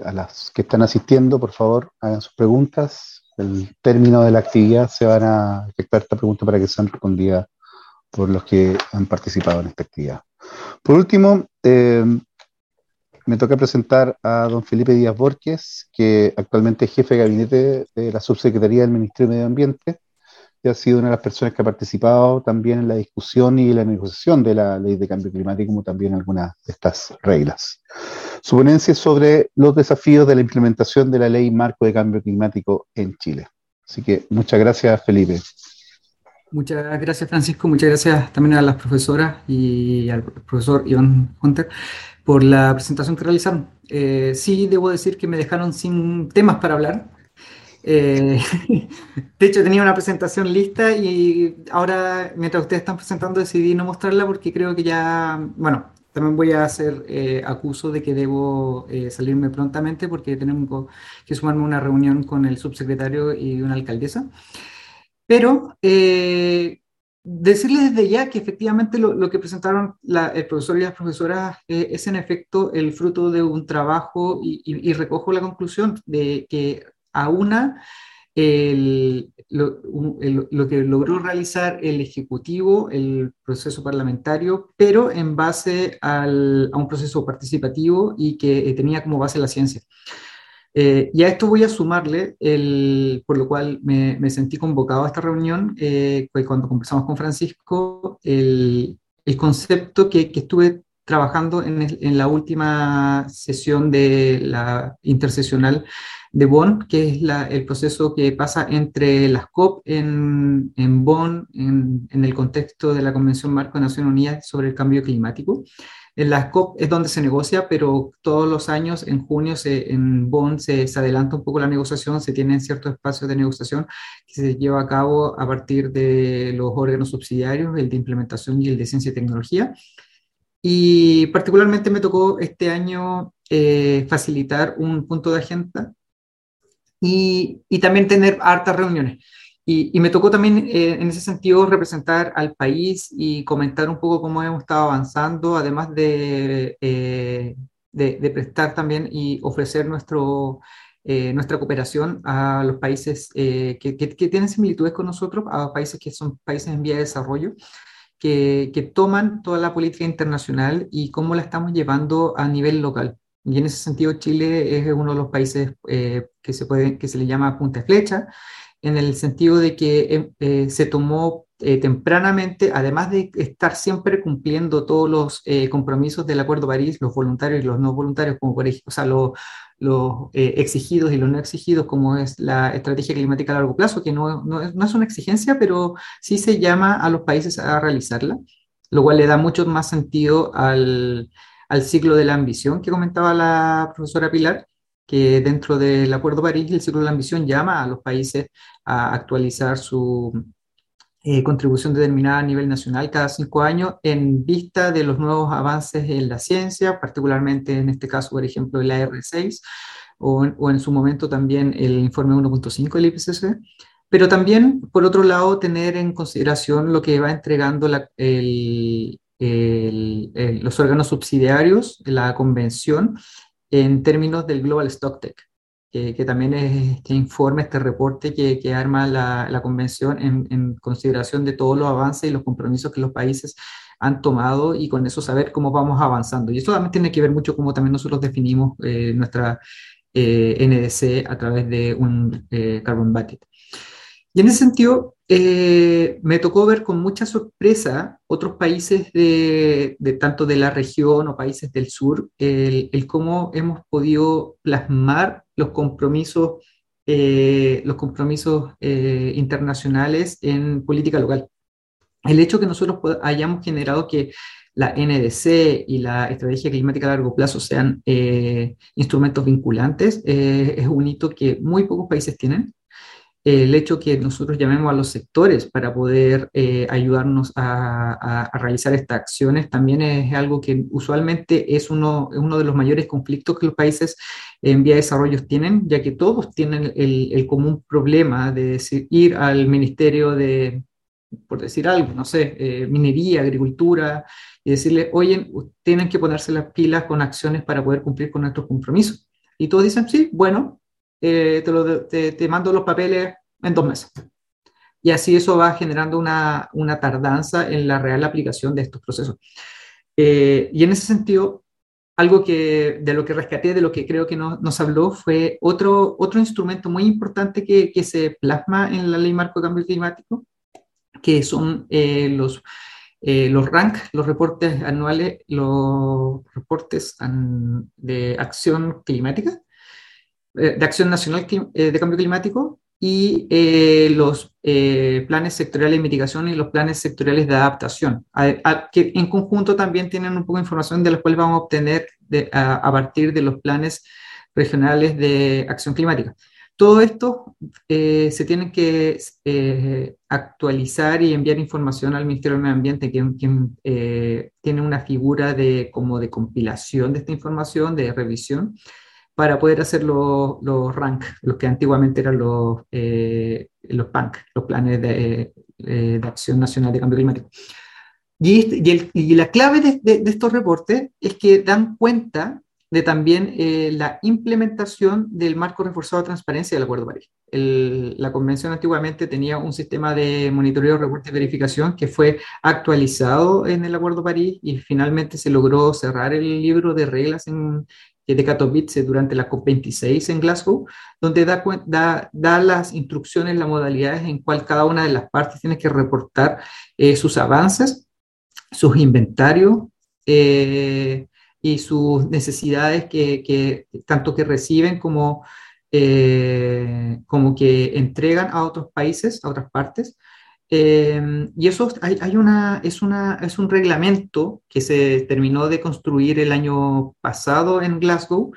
S1: a las que están asistiendo, por favor, hagan sus preguntas. El término de la actividad se van a efectuar esta pregunta para que sean respondidas por los que han participado en esta actividad. Por último, eh, me toca presentar a don Felipe Díaz Borges, que actualmente es jefe de gabinete de la subsecretaría del Ministerio de Medio Ambiente ha sido una de las personas que ha participado también en la discusión y la negociación de la ley de cambio climático, como también algunas de estas reglas. Su ponencia es sobre los desafíos de la implementación de la ley marco de cambio climático en Chile. Así que muchas gracias, Felipe.
S5: Muchas gracias, Francisco. Muchas gracias también a las profesoras y al profesor Iván Hunter por la presentación que realizaron. Eh, sí, debo decir que me dejaron sin temas para hablar. Eh, de hecho, tenía una presentación lista y ahora, mientras ustedes están presentando, decidí no mostrarla porque creo que ya, bueno, también voy a hacer eh, acuso de que debo salirme prontamente porque tenemos que sumarme a una reunión con el subsecretario y una alcaldesa. Pero decirles desde ya que efectivamente lo, que presentaron el profesor y las profesoras eh, es en efecto el fruto de un trabajo y, recojo la conclusión de que aúna el, lo, que logró realizar el Ejecutivo, el proceso parlamentario, pero en base a un proceso participativo y que tenía como base la ciencia. Eh, y a esto voy a sumarle, el, por lo cual me, me sentí convocado a esta reunión, eh, cuando conversamos con Francisco, el, el concepto que, que, estuve trabajando en, en, la última sesión de la interseccional de Bonn, que es la, el proceso que pasa entre las COP en, en Bonn, en, en, el contexto de la Convención Marco de Naciones Unidas sobre el Cambio Climático, en la COP es donde se negocia, pero todos los años, en junio, se, en Bonn se, se, adelanta un poco la negociación, se tienen ciertos espacios de negociación que se lleva a cabo a partir de los órganos subsidiarios, el de implementación y el de ciencia y tecnología. Y particularmente me tocó este año eh, facilitar un punto de agenda y, y también tener hartas reuniones. Y, me tocó también eh, en ese sentido representar al país y comentar un poco cómo hemos estado avanzando, además de, eh, de, prestar también y ofrecer nuestro, eh, nuestra cooperación a los países que, que, tienen similitudes con nosotros, a países que son países en vía de desarrollo. Que, que toman toda la política internacional y cómo la estamos llevando a nivel local. Y en ese sentido, Chile es uno de los países que, se puede, que se le llama punta flecha, en el sentido de que se tomó tempranamente, además de estar siempre cumpliendo todos los compromisos del Acuerdo París, los voluntarios y los no voluntarios, como por ejemplo, o sea, los, los exigidos y los no exigidos, como es la estrategia climática a largo plazo, que no, no, no es una exigencia, pero sí se llama a los países a realizarla, lo cual le da mucho más sentido al, al ciclo de la ambición que comentaba la profesora Pilar, que dentro del Acuerdo París, el ciclo de la ambición llama a los países a actualizar su eh, contribución determinada a nivel nacional cada cinco años en vista de los nuevos avances en la ciencia, particularmente en este caso, por ejemplo, el AR6 o, en su momento también el informe 1.5 del IPCC pero también, por otro lado, tener en consideración lo que va entregando la, el, los órganos subsidiarios, la convención, en términos del Global Stocktech, que, que también es este informe, este reporte que, que arma la, la convención en, en, consideración de todos los avances y los compromisos que los países han tomado y con eso saber cómo vamos avanzando. Y eso también tiene que ver mucho cómo también nosotros definimos eh, nuestra eh, NDC a través de un eh, Carbon Bucket. Y en ese sentido, eh, me tocó ver con mucha sorpresa otros países de, tanto de la región o países del sur, el, cómo hemos podido plasmar los compromisos, eh, los compromisos eh, internacionales en política local. El hecho que nosotros hayamos generado que la NDC y la estrategia climática a largo plazo sean instrumentos vinculantes es un hito que muy pocos países tienen el hecho que nosotros llamemos a los sectores para poder eh, ayudarnos a, realizar estas acciones también es algo que usualmente es uno, uno de los mayores conflictos que los países en vía de desarrollo tienen, ya que todos tienen el, común problema de ir al Ministerio de, por decir algo, no sé, eh, minería, agricultura, y decirle, oye, tienen que ponerse las pilas con acciones para poder cumplir con nuestros compromisos. Y todos dicen, sí, bueno, eh, te, te, mando los papeles en dos meses. Y así eso va generando una, una tardanza en la real aplicación de estos procesos. Eh, y en ese sentido, algo que de lo que rescaté, de lo que creo que no, nos habló, fue otro, otro instrumento muy importante que, que, se plasma en la Ley Marco de Cambio Climático, que son eh, los, los RANC, los reportes anuales, los reportes de acción climática, eh, de Acción Nacional eh, de Cambio Climático y eh, los planes sectoriales de mitigación y los planes sectoriales de adaptación, que en conjunto también tienen un poco de información de las cuales vamos a obtener a, partir de los planes regionales de acción climática. Todo esto se tiene que actualizar y enviar información al Ministerio del Medio Ambiente, quien, quien tiene una figura de, como de compilación de esta información, de revisión, para poder hacer los, los RANC, los que antiguamente eran los, eh, los PANC, los planes de, eh, de, acción nacional de cambio climático. Y, este, y, la clave de, de, estos reportes es que dan cuenta de también eh, la implementación del marco reforzado de transparencia del Acuerdo de París. La convención antiguamente tenía un sistema de monitoreo, reporte y verificación que fue actualizado en el Acuerdo de París y finalmente se logró cerrar el libro de reglas en, de Katowice durante la COP26 en Glasgow, donde da, da, da, las instrucciones, las modalidades en cual cada una de las partes tiene que reportar eh, sus avances, sus inventarios eh, y sus necesidades que, tanto que reciben como, eh, como que entregan a otros países, a otras partes. Em, y eso hay, hay, una, es, una, es un reglamento que se terminó de construir el año pasado en Glasgow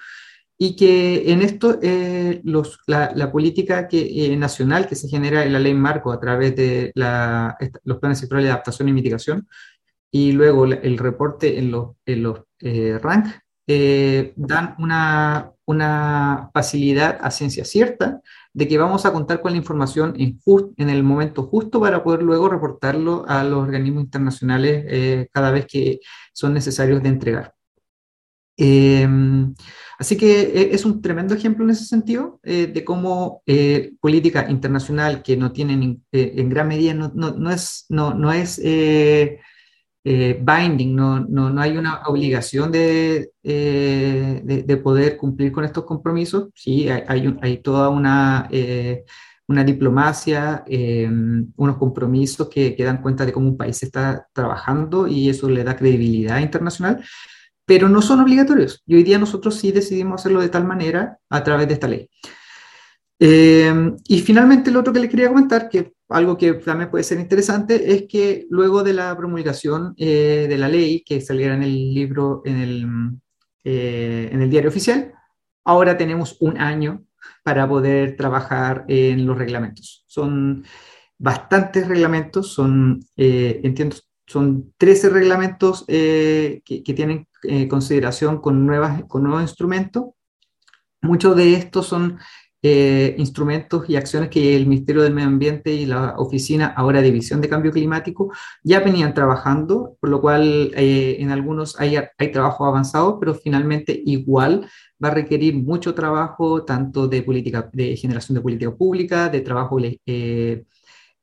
S5: y que en esto eh, los, la, la, política que, eh, nacional que se genera en la ley marco a través de la, los planes sectoriales de adaptación y mitigación y luego el reporte en los, en los eh, RANC dan una, una facilidad a ciencia cierta de que vamos a contar con la información en, en el momento justo para poder luego reportarlo a los organismos internacionales eh, cada vez que son necesarios de entregar. Em, así que eh, es un tremendo ejemplo en ese sentido eh, de cómo política internacional que no tiene en gran medida no, no, no es, no, no es eh, binding, no, no, no, hay una obligación de, eh, de, poder cumplir con estos compromisos. Sí, hay, hay, toda una, eh, una diplomacia, unos compromisos que, que, dan cuenta de cómo un país está trabajando y eso le da credibilidad internacional, pero no son obligatorios. Y hoy día nosotros sí decidimos hacerlo de tal manera a través de esta ley. Eh, y finalmente, lo otro que le quería comentar, que algo que también puede ser interesante, es que luego de la promulgación eh, de la ley, que saliera en el libro, en el, eh, en el diario oficial, ahora tenemos un año para poder trabajar en los reglamentos. Son bastantes reglamentos, son, entiendo, son 13 reglamentos que, tienen eh, consideración con, nuevas, con nuevos instrumentos. Muchos de estos son eh, instrumentos y acciones que el Ministerio del Medio Ambiente y la Oficina, ahora División de Cambio Climático, ya venían trabajando, por lo cual eh, en algunos hay, hay trabajo avanzado, pero finalmente igual va a requerir mucho trabajo, tanto de, política, de generación de política pública, de trabajo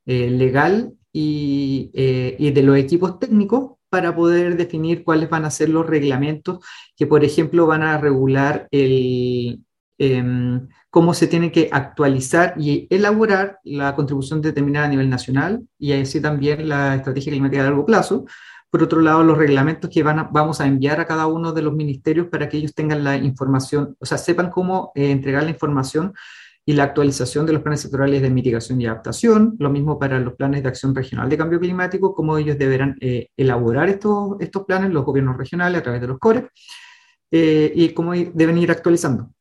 S5: legal y, y de los equipos técnicos para poder definir cuáles van a ser los reglamentos que, por ejemplo, van a regular el, em, cómo se tiene que actualizar y elaborar la contribución determinada a nivel nacional y así también la estrategia climática a largo plazo. Por otro lado, los reglamentos que van vamos a enviar a cada uno de los ministerios para que ellos tengan la información, o sea, sepan cómo eh, entregar la información y la actualización de los planes sectorales de mitigación y adaptación, lo mismo para los planes de acción regional de cambio climático, cómo ellos deberán eh, elaborar estos, estos planes, los gobiernos regionales a través de los CORE, eh, y cómo deben ir actualizando.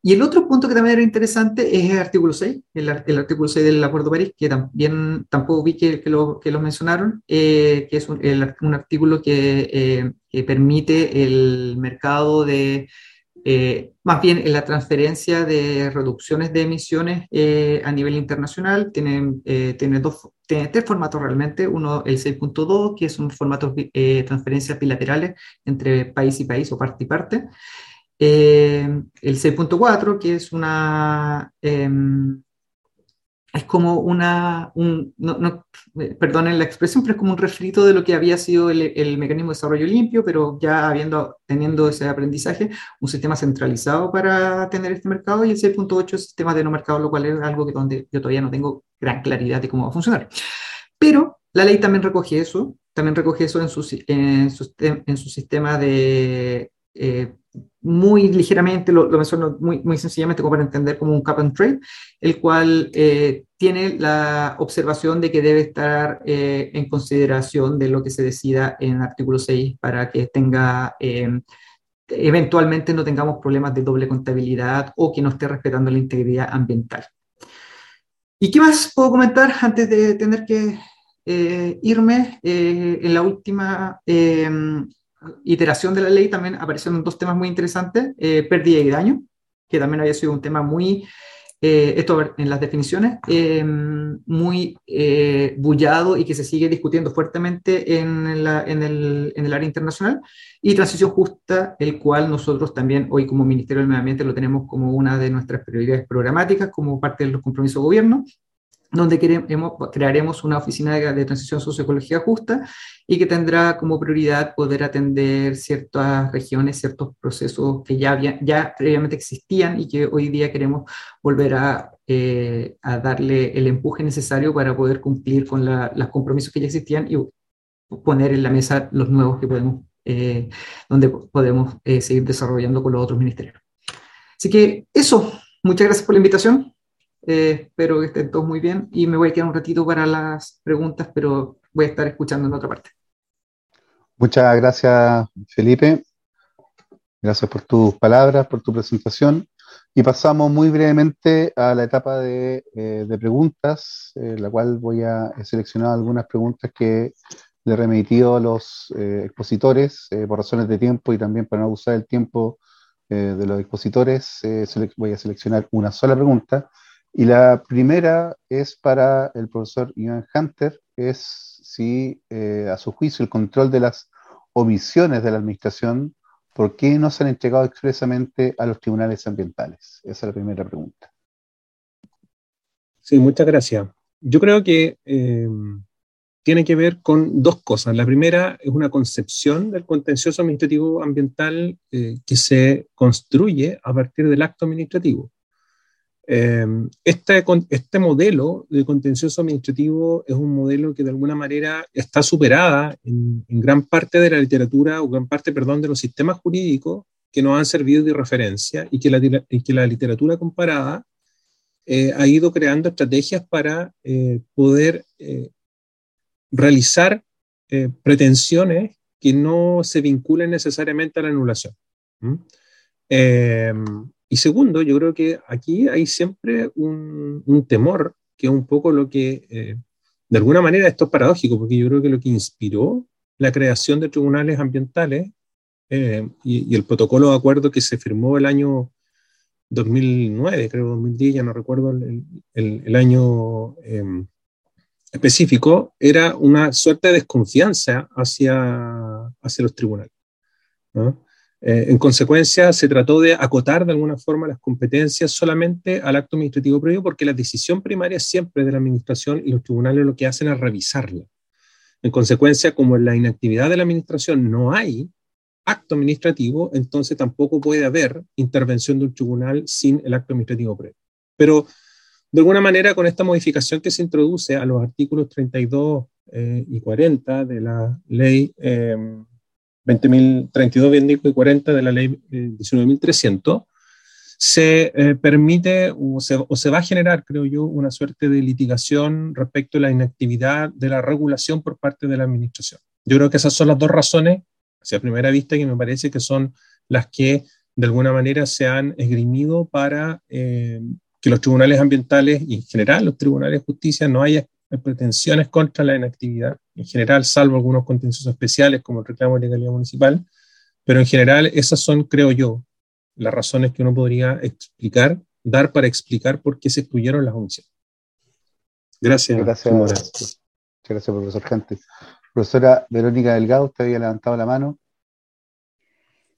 S5: Y el otro punto que también era interesante es el artículo 6, el, el artículo 6 del Acuerdo de París, que también tampoco vi que, que, lo, que lo, mencionaron, eh, que es un, un artículo que, que permite el mercado de eh, más bien en la transferencia de reducciones de emisiones eh, a nivel internacional tiene, eh, tiene, dos, tiene tres formatos realmente. Uno, el 6.2, que es un formato de transferencias bilaterales entre país y país o parte y parte. El 6.4, que es una em, es como una, un, no, no, perdonen la expresión, pero es como un refrito de lo que había sido el, el, mecanismo de desarrollo limpio, pero ya habiendo, teniendo ese aprendizaje, un sistema centralizado para tener este mercado y el 6.8 es sistema de no mercado, lo cual es algo que donde yo todavía no tengo gran claridad de cómo va a funcionar. Pero la ley también recoge eso, también recoge eso en su, en su, en su sistema de eh, muy ligeramente, lo, lo menciono muy, muy sencillamente como para entender como un cap and trade, el cual eh, tiene la observación de que debe estar eh, en consideración de lo que se decida en el artículo 6 para que tenga, em, eventualmente no tengamos problemas de doble contabilidad o que no esté respetando la integridad ambiental. ¿Y qué más puedo comentar antes de tener que eh, irme? en la última em, iteración de la ley también aparecieron dos temas muy interesantes, eh, pérdida y daño, que también había sido un tema muy, eh, esto en las definiciones, eh, muy bullado y que se sigue discutiendo fuertemente en, la, en, el, en, el, área internacional, y transición justa, el cual nosotros también hoy como Ministerio del Medio Ambiente lo tenemos como una de nuestras prioridades programáticas, como parte de los compromisos de gobierno, donde queremos, crearemos una oficina de, transición socioecológica justa y que tendrá como prioridad poder atender ciertas regiones, ciertos procesos que ya, ya previamente existían y que hoy día queremos volver a, eh, a darle el empuje necesario para poder cumplir con la, los compromisos que ya existían y poner en la mesa los nuevos que podemos, eh, donde podemos eh, seguir desarrollando con los otros ministerios. Así que eso, muchas gracias por la invitación. Eh, espero que estén todos muy bien y me voy a quedar un ratito para las preguntas, pero voy a estar escuchando en otra parte.
S1: Muchas gracias, Felipe. Gracias por tus palabras, por tu presentación. Y pasamos muy brevemente a la etapa de, eh, de preguntas, eh, la cual voy a seleccionar algunas preguntas que le he remitido a los eh, expositores eh, por razones de tiempo y también para no abusar del tiempo de los expositores. voy a seleccionar una sola pregunta y la primera es para el profesor Ivan Hunter, es si eh, a su juicio el control de las omisiones de la administración, ¿por qué no se han entregado expresamente a los tribunales ambientales? Esa es la primera pregunta.
S2: Sí, muchas gracias. Yo creo que eh, tiene que ver con dos cosas. La primera es una concepción del contencioso administrativo ambiental eh, que se construye a partir del acto administrativo. Em, este, este modelo de contencioso administrativo es un modelo que de alguna manera está superada en, gran parte de la literatura o gran parte, perdón, de los sistemas jurídicos que nos han servido de referencia y que la, que la literatura comparada eh, ha ido creando estrategias para eh, poder eh, realizar pretensiones que no se vinculen necesariamente a la anulación. Y segundo, yo creo que aquí hay siempre un, temor, que es un poco lo que, eh, de alguna manera, esto es paradójico, porque yo creo que lo que inspiró la creación de tribunales ambientales eh, y, el protocolo de acuerdo que se firmó el año 2009, creo 2010, ya no recuerdo el, el, año em, específico, era una suerte de desconfianza hacia, hacia los tribunales. ¿no? Eh, en consecuencia, se trató de acotar de alguna forma las competencias solamente al acto administrativo previo, porque la decisión primaria siempre de la administración y los tribunales lo que hacen es revisarla. En consecuencia, como en la inactividad de la administración no hay acto administrativo, entonces tampoco puede haber intervención de un tribunal sin el acto administrativo previo. Pero, de alguna manera, con esta modificación que se introduce a los artículos 32 eh, y 40 de la ley eh, 20.032, y 40 de la ley 19.300, eh, se eh, permite o se, o se, va a generar, creo yo, una suerte de litigación respecto a la inactividad de la regulación por parte de la administración. Yo creo que esas son las dos razones, hacia primera vista, que me parece que son las que de alguna manera se han esgrimido para eh, que los tribunales ambientales y en general los tribunales de justicia no haya pretensiones contra la inactividad, en general, salvo algunos contenciosos especiales como el reclamo de legalidad municipal, pero en general esas son, creo yo, las razones que uno podría explicar, dar para explicar por qué se excluyeron las omisiones. Gracias.
S1: Gracias, muchas gracias, profesor Jante. Profesora Verónica Delgado, usted había levantado la mano.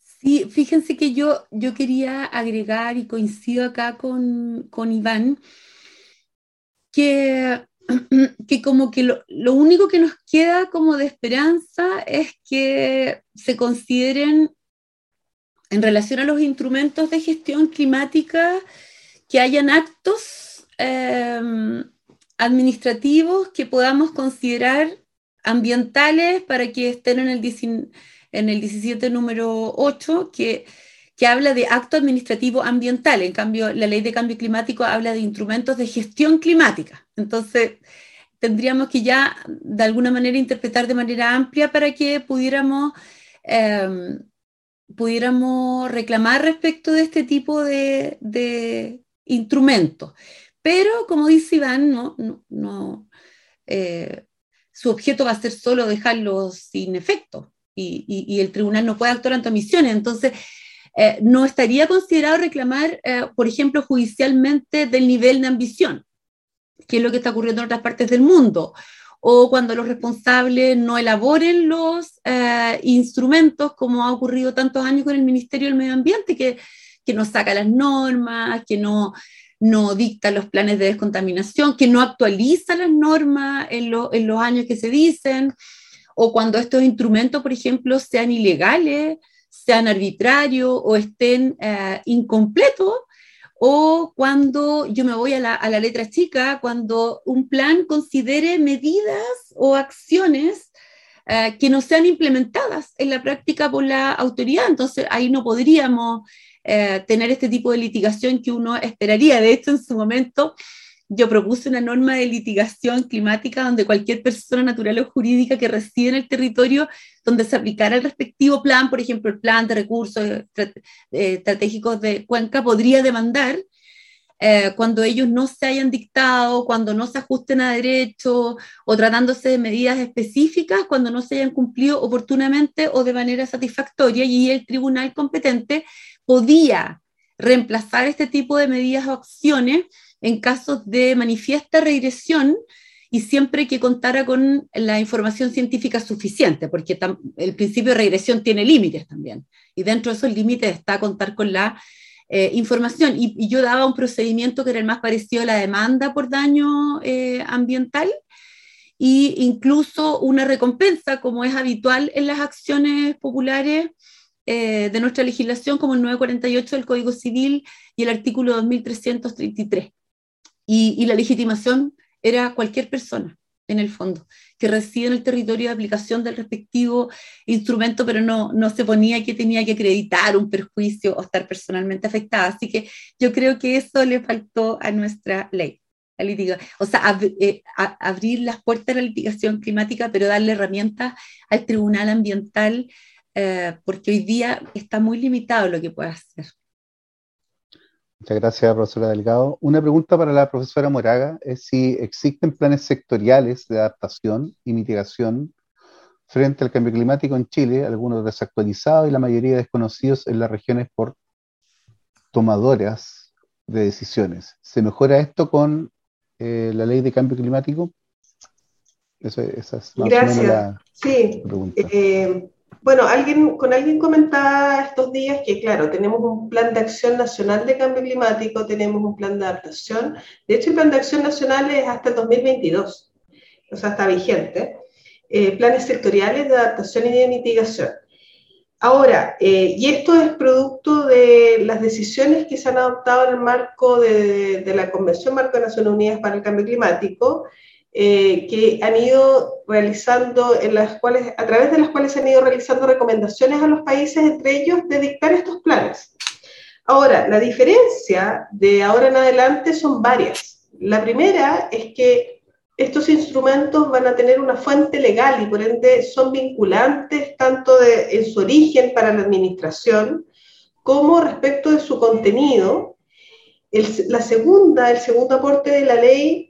S4: Sí, fíjense que yo, yo quería agregar y coincido acá con, con Iván, que que como que lo, único que nos queda como de esperanza es que se consideren en relación a los instrumentos de gestión climática que hayan actos em, administrativos que podamos considerar ambientales para que estén en el, en el 17 número 8, que que habla de acto administrativo ambiental. En cambio, la ley de cambio climático habla de instrumentos de gestión climática. Entonces, tendríamos que ya de alguna manera interpretar de manera amplia para que pudiéramos, em, pudiéramos reclamar respecto de este tipo de, instrumentos. Pero, como dice Iván, no, no, eh, su objeto va a ser solo dejarlos sin efecto y, y, el tribunal no puede actuar ante omisiones. Entonces, eh, no estaría considerado reclamar, eh, por ejemplo, judicialmente del nivel de ambición, que es lo que está ocurriendo en otras partes del mundo, o cuando los responsables no elaboren los eh, instrumentos, como ha ocurrido tantos años con el Ministerio del Medio Ambiente, que, que no saca las normas, que no, no dicta los planes de descontaminación, que no actualiza las normas en, en los años que se dicen, o cuando estos instrumentos, por ejemplo, sean ilegales sean arbitrarios o estén eh, incompletos, o cuando yo me voy a la, a la, letra chica, cuando un plan considere medidas o acciones eh, que no sean implementadas en la práctica por la autoridad. Entonces ahí no podríamos eh, tener este tipo de litigación que uno esperaría. De hecho, en su momento yo propuse una norma de litigación climática donde cualquier persona natural o jurídica que reside en el territorio donde se aplicara el respectivo plan, por ejemplo, el plan de recursos eh, estratégicos de Cuenca, podría demandar eh, cuando ellos no se hayan dictado, cuando no se ajusten a derecho o tratándose de medidas específicas, cuando no se hayan cumplido oportunamente o de manera satisfactoria y el tribunal competente podía reemplazar este tipo de medidas o acciones en casos de manifiesta regresión y siempre que contara con la información científica suficiente, porque el principio de regresión tiene límites también, y dentro de esos límites está contar con la eh, información. Y, yo daba un procedimiento que era el más parecido a la demanda por daño eh, ambiental, e incluso una recompensa, como es habitual en las acciones populares eh, de nuestra legislación, como el 948 del Código Civil y el artículo 2333. Y, la legitimación era cualquier persona, en el fondo, que reside en el territorio de aplicación del respectivo instrumento, pero no, no se ponía que tenía que acreditar un perjuicio o estar personalmente afectada. Así que yo creo que eso le faltó a nuestra ley. La o sea, eh, abrir las puertas de la litigación climática, pero darle herramientas al Tribunal Ambiental, eh, porque hoy día está muy limitado lo que puede hacer.
S1: Muchas gracias, profesora Delgado. Una pregunta para la profesora Moraga es si existen planes sectoriales de adaptación y mitigación frente al cambio climático en Chile, algunos desactualizados y la mayoría desconocidos en las regiones por tomadoras de decisiones. ¿Se mejora esto con eh, la ley de cambio climático?
S3: esa es Gracias. la sí. pregunta. Eh, bueno, alguien, con alguien comentaba estos días que, claro, tenemos un plan de acción nacional de cambio climático, tenemos un plan de adaptación. De hecho, el plan de acción nacional es hasta el 2022, o sea, está vigente. Eh, planes sectoriales de adaptación y de mitigación. Ahora, eh, y esto es producto de las decisiones que se han adoptado en el marco de, de la Convención Marco de Naciones Unidas para el Cambio Climático, eh, que han ido realizando, en las cuales, a través de las cuales han ido realizando recomendaciones a los países, entre ellos, de dictar estos planes. Ahora, la diferencia de ahora en adelante son varias. La primera es que estos instrumentos van a tener una fuente legal y por ende son vinculantes tanto de, en su origen para la administración como respecto de su contenido. la segunda, el segundo aporte de la ley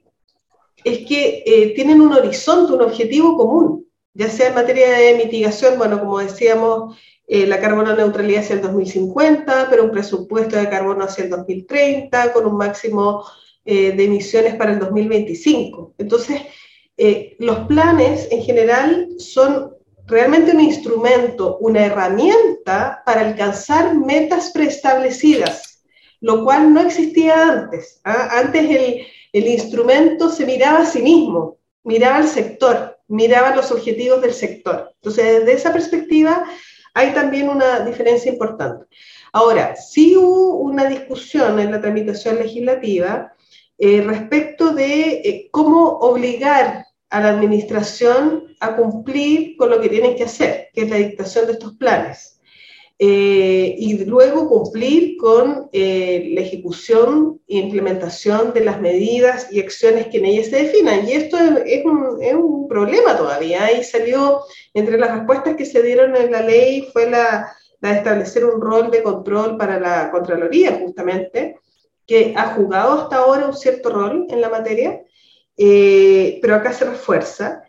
S3: es que eh, tienen un horizonte, un objetivo común, ya sea en materia de mitigación, bueno, como decíamos, eh, la carbono neutralidad hacia el 2050, pero un presupuesto de carbono hacia el 2030, con un máximo eh, de emisiones para el 2025. Entonces, los planes en general son realmente un instrumento, una herramienta para alcanzar metas preestablecidas, lo cual no existía antes. ¿ah? Antes el, el instrumento se miraba a sí mismo, miraba al sector, miraba los objetivos del sector. Entonces, desde esa perspectiva, hay también una diferencia importante. Ahora, sí hubo una discusión en la tramitación legislativa eh, respecto de eh, cómo obligar a la administración a cumplir con lo que tienen que hacer, que es la dictación de estos planes. Eh, y luego cumplir con eh, la ejecución e implementación de las medidas y acciones que en ellas se definan. Y esto es, un, es un, problema todavía. Y salió, entre las respuestas que se dieron en la ley, fue la, la de establecer un rol de control para la Contraloría, justamente, que ha jugado hasta ahora un cierto rol en la materia, eh, pero acá se refuerza.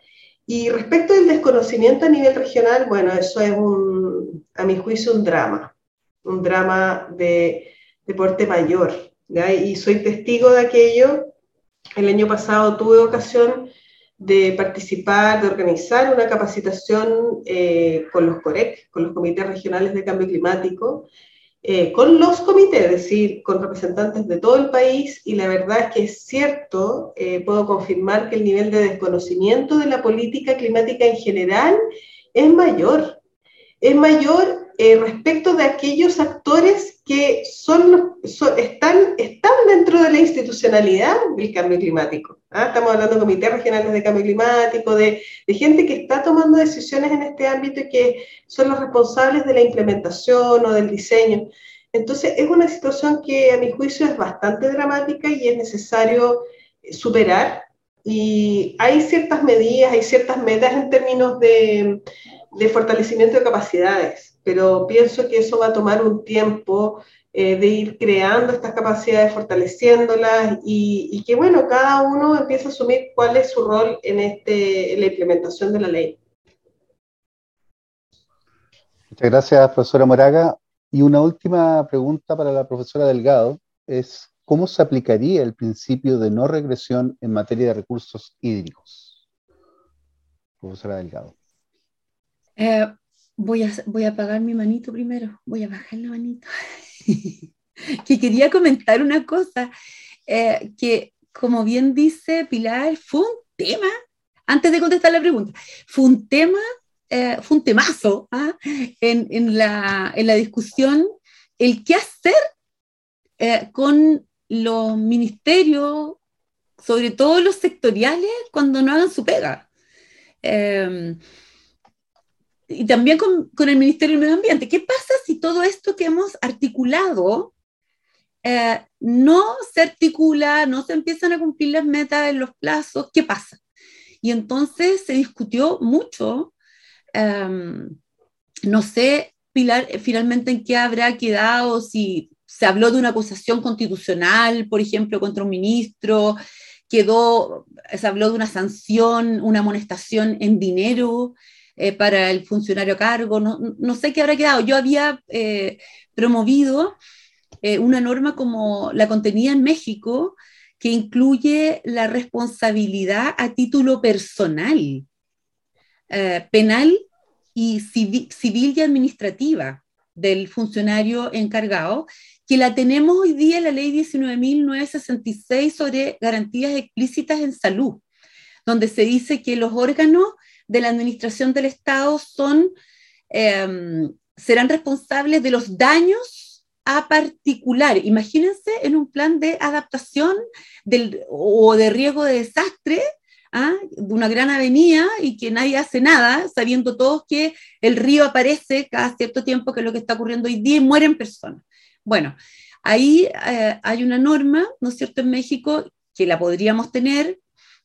S3: Y respecto del desconocimiento a nivel regional, bueno, eso es un, a mi juicio un drama, un drama de, deporte mayor. Y soy testigo de aquello. El año pasado tuve ocasión de participar, de organizar una capacitación eh, con los COREC, con los comités regionales de cambio climático, eh, con los comités, es decir, con representantes de todo el país, y la verdad es que es cierto, eh, puedo confirmar que el nivel de desconocimiento de la política climática en general es mayor. Es mayor eh, respecto de aquellos actores que son, están, están dentro de la institucionalidad del cambio climático. ¿ah? Estamos hablando de comités regionales de cambio climático, de, de, gente que está tomando decisiones en este ámbito y que son los responsables de la implementación o del diseño. Entonces, es una situación que a mi juicio es bastante dramática y es necesario superar. Y hay ciertas medidas, hay ciertas metas en términos de, de fortalecimiento de capacidades pero pienso que eso va a tomar un tiempo eh, de ir creando estas capacidades, fortaleciéndolas y, que, bueno, cada uno empieza a asumir cuál es su rol en, este, en la implementación de la ley.
S1: Muchas gracias, profesora Moraga. Y una última pregunta para la profesora Delgado es, ¿cómo se aplicaría el principio de no regresión en materia de recursos hídricos? Profesora Delgado.
S4: Eh, voy a, voy a apagar mi manito primero, voy a bajar la manito. que quería comentar una cosa, eh, que como bien dice Pilar, fue un tema, antes de contestar la pregunta, fue un tema eh, fue un temazo ¿ah? en, la, discusión el qué hacer eh, con los ministerios, sobre todo los sectoriales, cuando no hagan su pega. Y también con, con, el Ministerio del Medio Ambiente. ¿Qué pasa si todo esto que hemos articulado eh, no se articula, no se empiezan a cumplir las metas en los plazos? ¿Qué pasa? Y entonces se discutió mucho, em, no sé, Pilar, finalmente en qué habrá quedado, si se habló de una acusación constitucional, por ejemplo, contra un ministro, quedó, se habló de una sanción, una amonestación en dinero eh, para el funcionario a cargo, no, no, sé qué habrá quedado. Yo había eh, promovido eh, una norma como la contenida en México, que incluye la responsabilidad a título personal, penal y civil y administrativa del funcionario encargado, que la tenemos hoy día en la ley 19.966 sobre garantías explícitas en salud, donde se dice que los órganos de la administración del Estado son, em, serán responsables de los daños a particular. Imagínense en un plan de adaptación del, o de riesgo de desastre, ¿ah? de una gran avenida y que nadie hace nada, sabiendo todos que el río aparece cada cierto tiempo, que es lo que está ocurriendo hoy día, y mueren personas. Bueno, ahí eh, hay una norma, ¿no es cierto?, en México que la podríamos tener,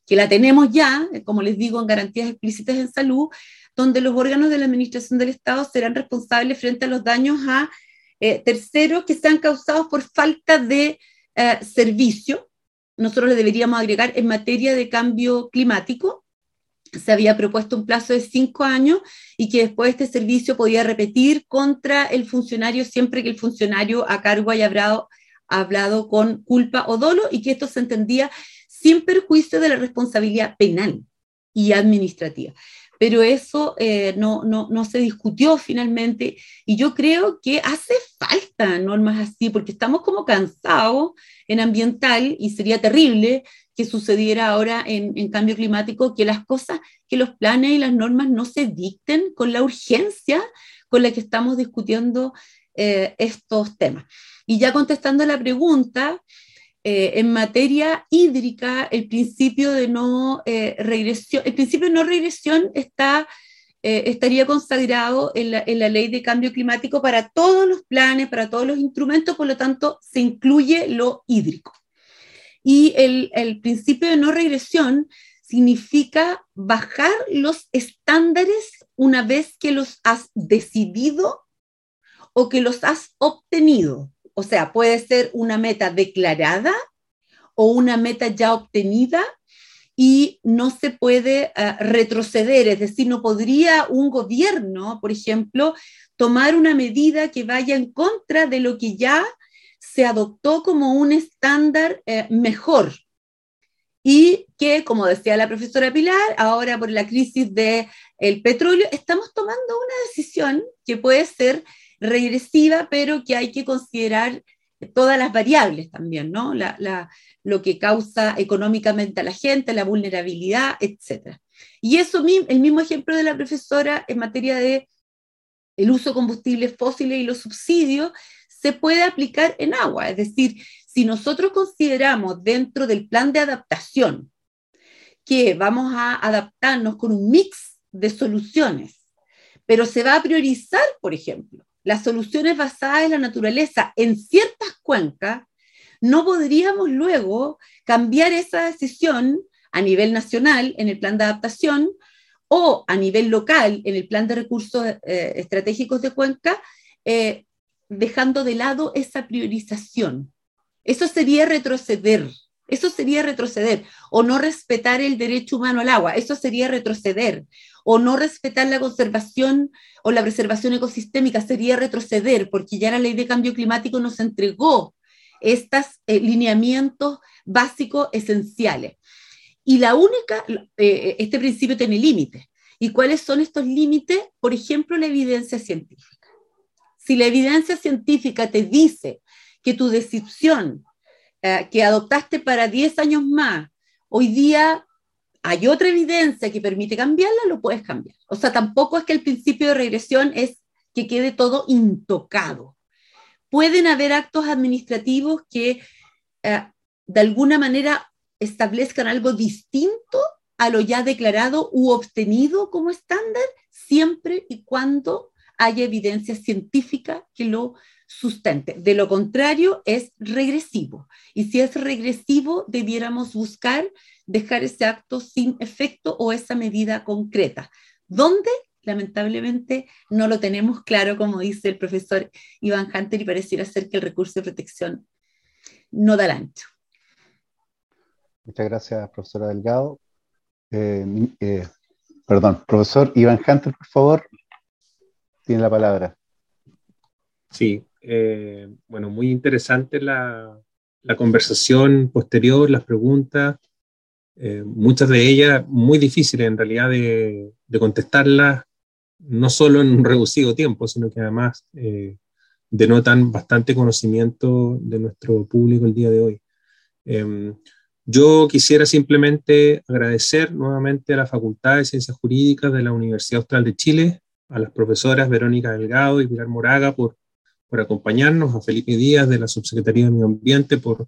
S4: que la tenemos ya, eh, como les digo, en garantías explícitas en salud, donde los órganos de la Administración del Estado serán responsables frente a los daños a eh, terceros que sean causados por falta de servicio. Nosotros le deberíamos agregar en materia de cambio climático, se había propuesto un plazo de cinco años y que después este servicio podía repetir contra el funcionario siempre que el funcionario a cargo haya hablado, hablado con culpa o dolo y que esto se entendía sin perjuicio de la responsabilidad penal y administrativa. Pero eso eh, no, no, no se discutió finalmente y yo creo que hace falta normas así porque estamos como cansados en ambiental y sería terrible que sucediera ahora en, cambio climático, que las cosas, que los planes y las normas no se dicten con la urgencia con la que estamos discutiendo eh, estos temas. Y ya contestando la pregunta, eh, en materia hídrica, el principio de no eh, regresión, el principio de no regresión está, estaría consagrado en la, en la, ley de cambio climático para todos los planes, para todos los instrumentos, por lo tanto, se incluye lo hídrico. Y el, el principio de no regresión significa bajar los estándares una vez que los has decidido o que los has obtenido. O sea, puede ser una meta declarada o una meta ya obtenida y no se puede uh, retroceder, es decir, no podría un gobierno, por ejemplo, tomar una medida que vaya en contra de lo que ya se adoptó como un estándar eh, mejor. Y que, como decía la profesora Pilar, ahora por la crisis del el petróleo, estamos tomando una decisión que puede ser regresiva, pero que hay que considerar todas las variables también, ¿no? lo que causa económicamente a la gente, la vulnerabilidad, etc. Y eso, el mismo ejemplo de la profesora en materia de el uso de combustibles fósiles y los subsidios, se puede aplicar en agua. Es decir, si nosotros consideramos dentro del plan de adaptación que vamos a adaptarnos con un mix de soluciones, pero se va a priorizar, por ejemplo, las soluciones basadas en la naturaleza en ciertas cuencas, no podríamos luego cambiar esa decisión a nivel nacional en el plan de adaptación o a nivel local en el plan de recursos eh, estratégicos de cuenca eh, dejando de lado esa priorización. Eso sería retroceder, eso sería retroceder, o no respetar el derecho humano al agua, eso sería retroceder, o no respetar la conservación o la preservación ecosistémica, sería retroceder, porque ya la ley de cambio climático nos entregó estos eh, lineamientos básicos esenciales. Y la única, eh, este principio tiene límites. ¿Y cuáles son estos límites? Por ejemplo, la evidencia científica. Si la evidencia científica te dice que tu decisión eh, que adoptaste para 10 años más, hoy día hay otra evidencia que permite cambiarla, lo puedes cambiar. O sea, tampoco es que el principio de regresión es que quede todo intocado. Pueden haber actos administrativos que eh, de alguna manera establezcan algo distinto a lo ya declarado u obtenido como estándar, siempre y cuando haya evidencia científica que lo sustente. De lo contrario, es regresivo. Y si es regresivo, debiéramos buscar dejar ese acto sin efecto o esa medida concreta. ¿Dónde? Lamentablemente no lo tenemos claro, como dice el profesor Iván Hunter, y pareciera ser que el recurso de protección no da el ancho.
S1: Muchas gracias, profesora Delgado. Eh, eh, perdón, profesor Iván Hunter, por favor, tiene la palabra.
S2: Sí, eh, bueno, muy interesante la, conversación posterior, las preguntas, muchas de ellas muy difíciles en realidad de, contestarlas, no solo en un reducido tiempo, sino que además denotan bastante conocimiento de nuestro público el día de hoy. Em, yo quisiera simplemente agradecer nuevamente a la Facultad de Ciencias Jurídicas de la Universidad Austral de Chile, a las profesoras Verónica Delgado y Pilar Moraga por, por acompañarnos, a Felipe Díaz de la Subsecretaría de Medio Ambiente por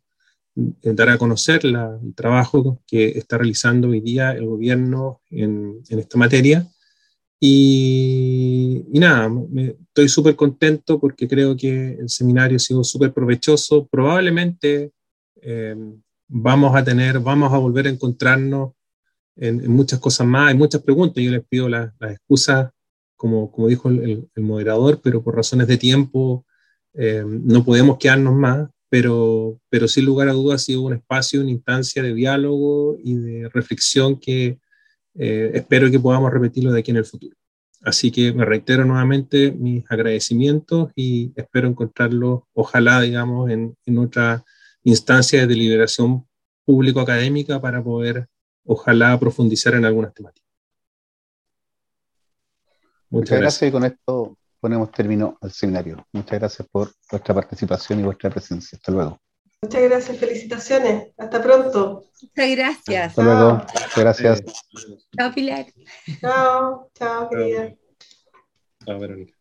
S2: dar a conocer la, el trabajo que está realizando hoy día el gobierno en, en esta materia. Y, y nada, me, estoy súper contento porque creo que el seminario ha sido súper provechoso. Probablemente eh, vamos a tener, vamos a volver a encontrarnos en, muchas cosas más, hay muchas preguntas, yo les pido las excusas, como, como dijo el, moderador, pero por razones de tiempo eh, no podemos quedarnos más, pero, pero sin lugar a dudas ha sido un espacio, una instancia de diálogo y de reflexión que eh, espero que podamos repetirlo de aquí en el futuro. Así que me reitero nuevamente mis agradecimientos y espero encontrarlo, ojalá, digamos, en, en otra instancia de deliberación público-académica para poder, ojalá, profundizar en algunas temáticas.
S1: Muchas, gracias. y con esto ponemos término al seminario. Muchas gracias por vuestra participación y vuestra presencia. Hasta luego.
S3: Muchas gracias, felicitaciones. Hasta pronto.
S4: Muchas gracias.
S1: Hasta luego. Muchas gracias.
S4: Chao, Pilar.
S3: Chao, chao, querida.
S2: Chao, Verónica.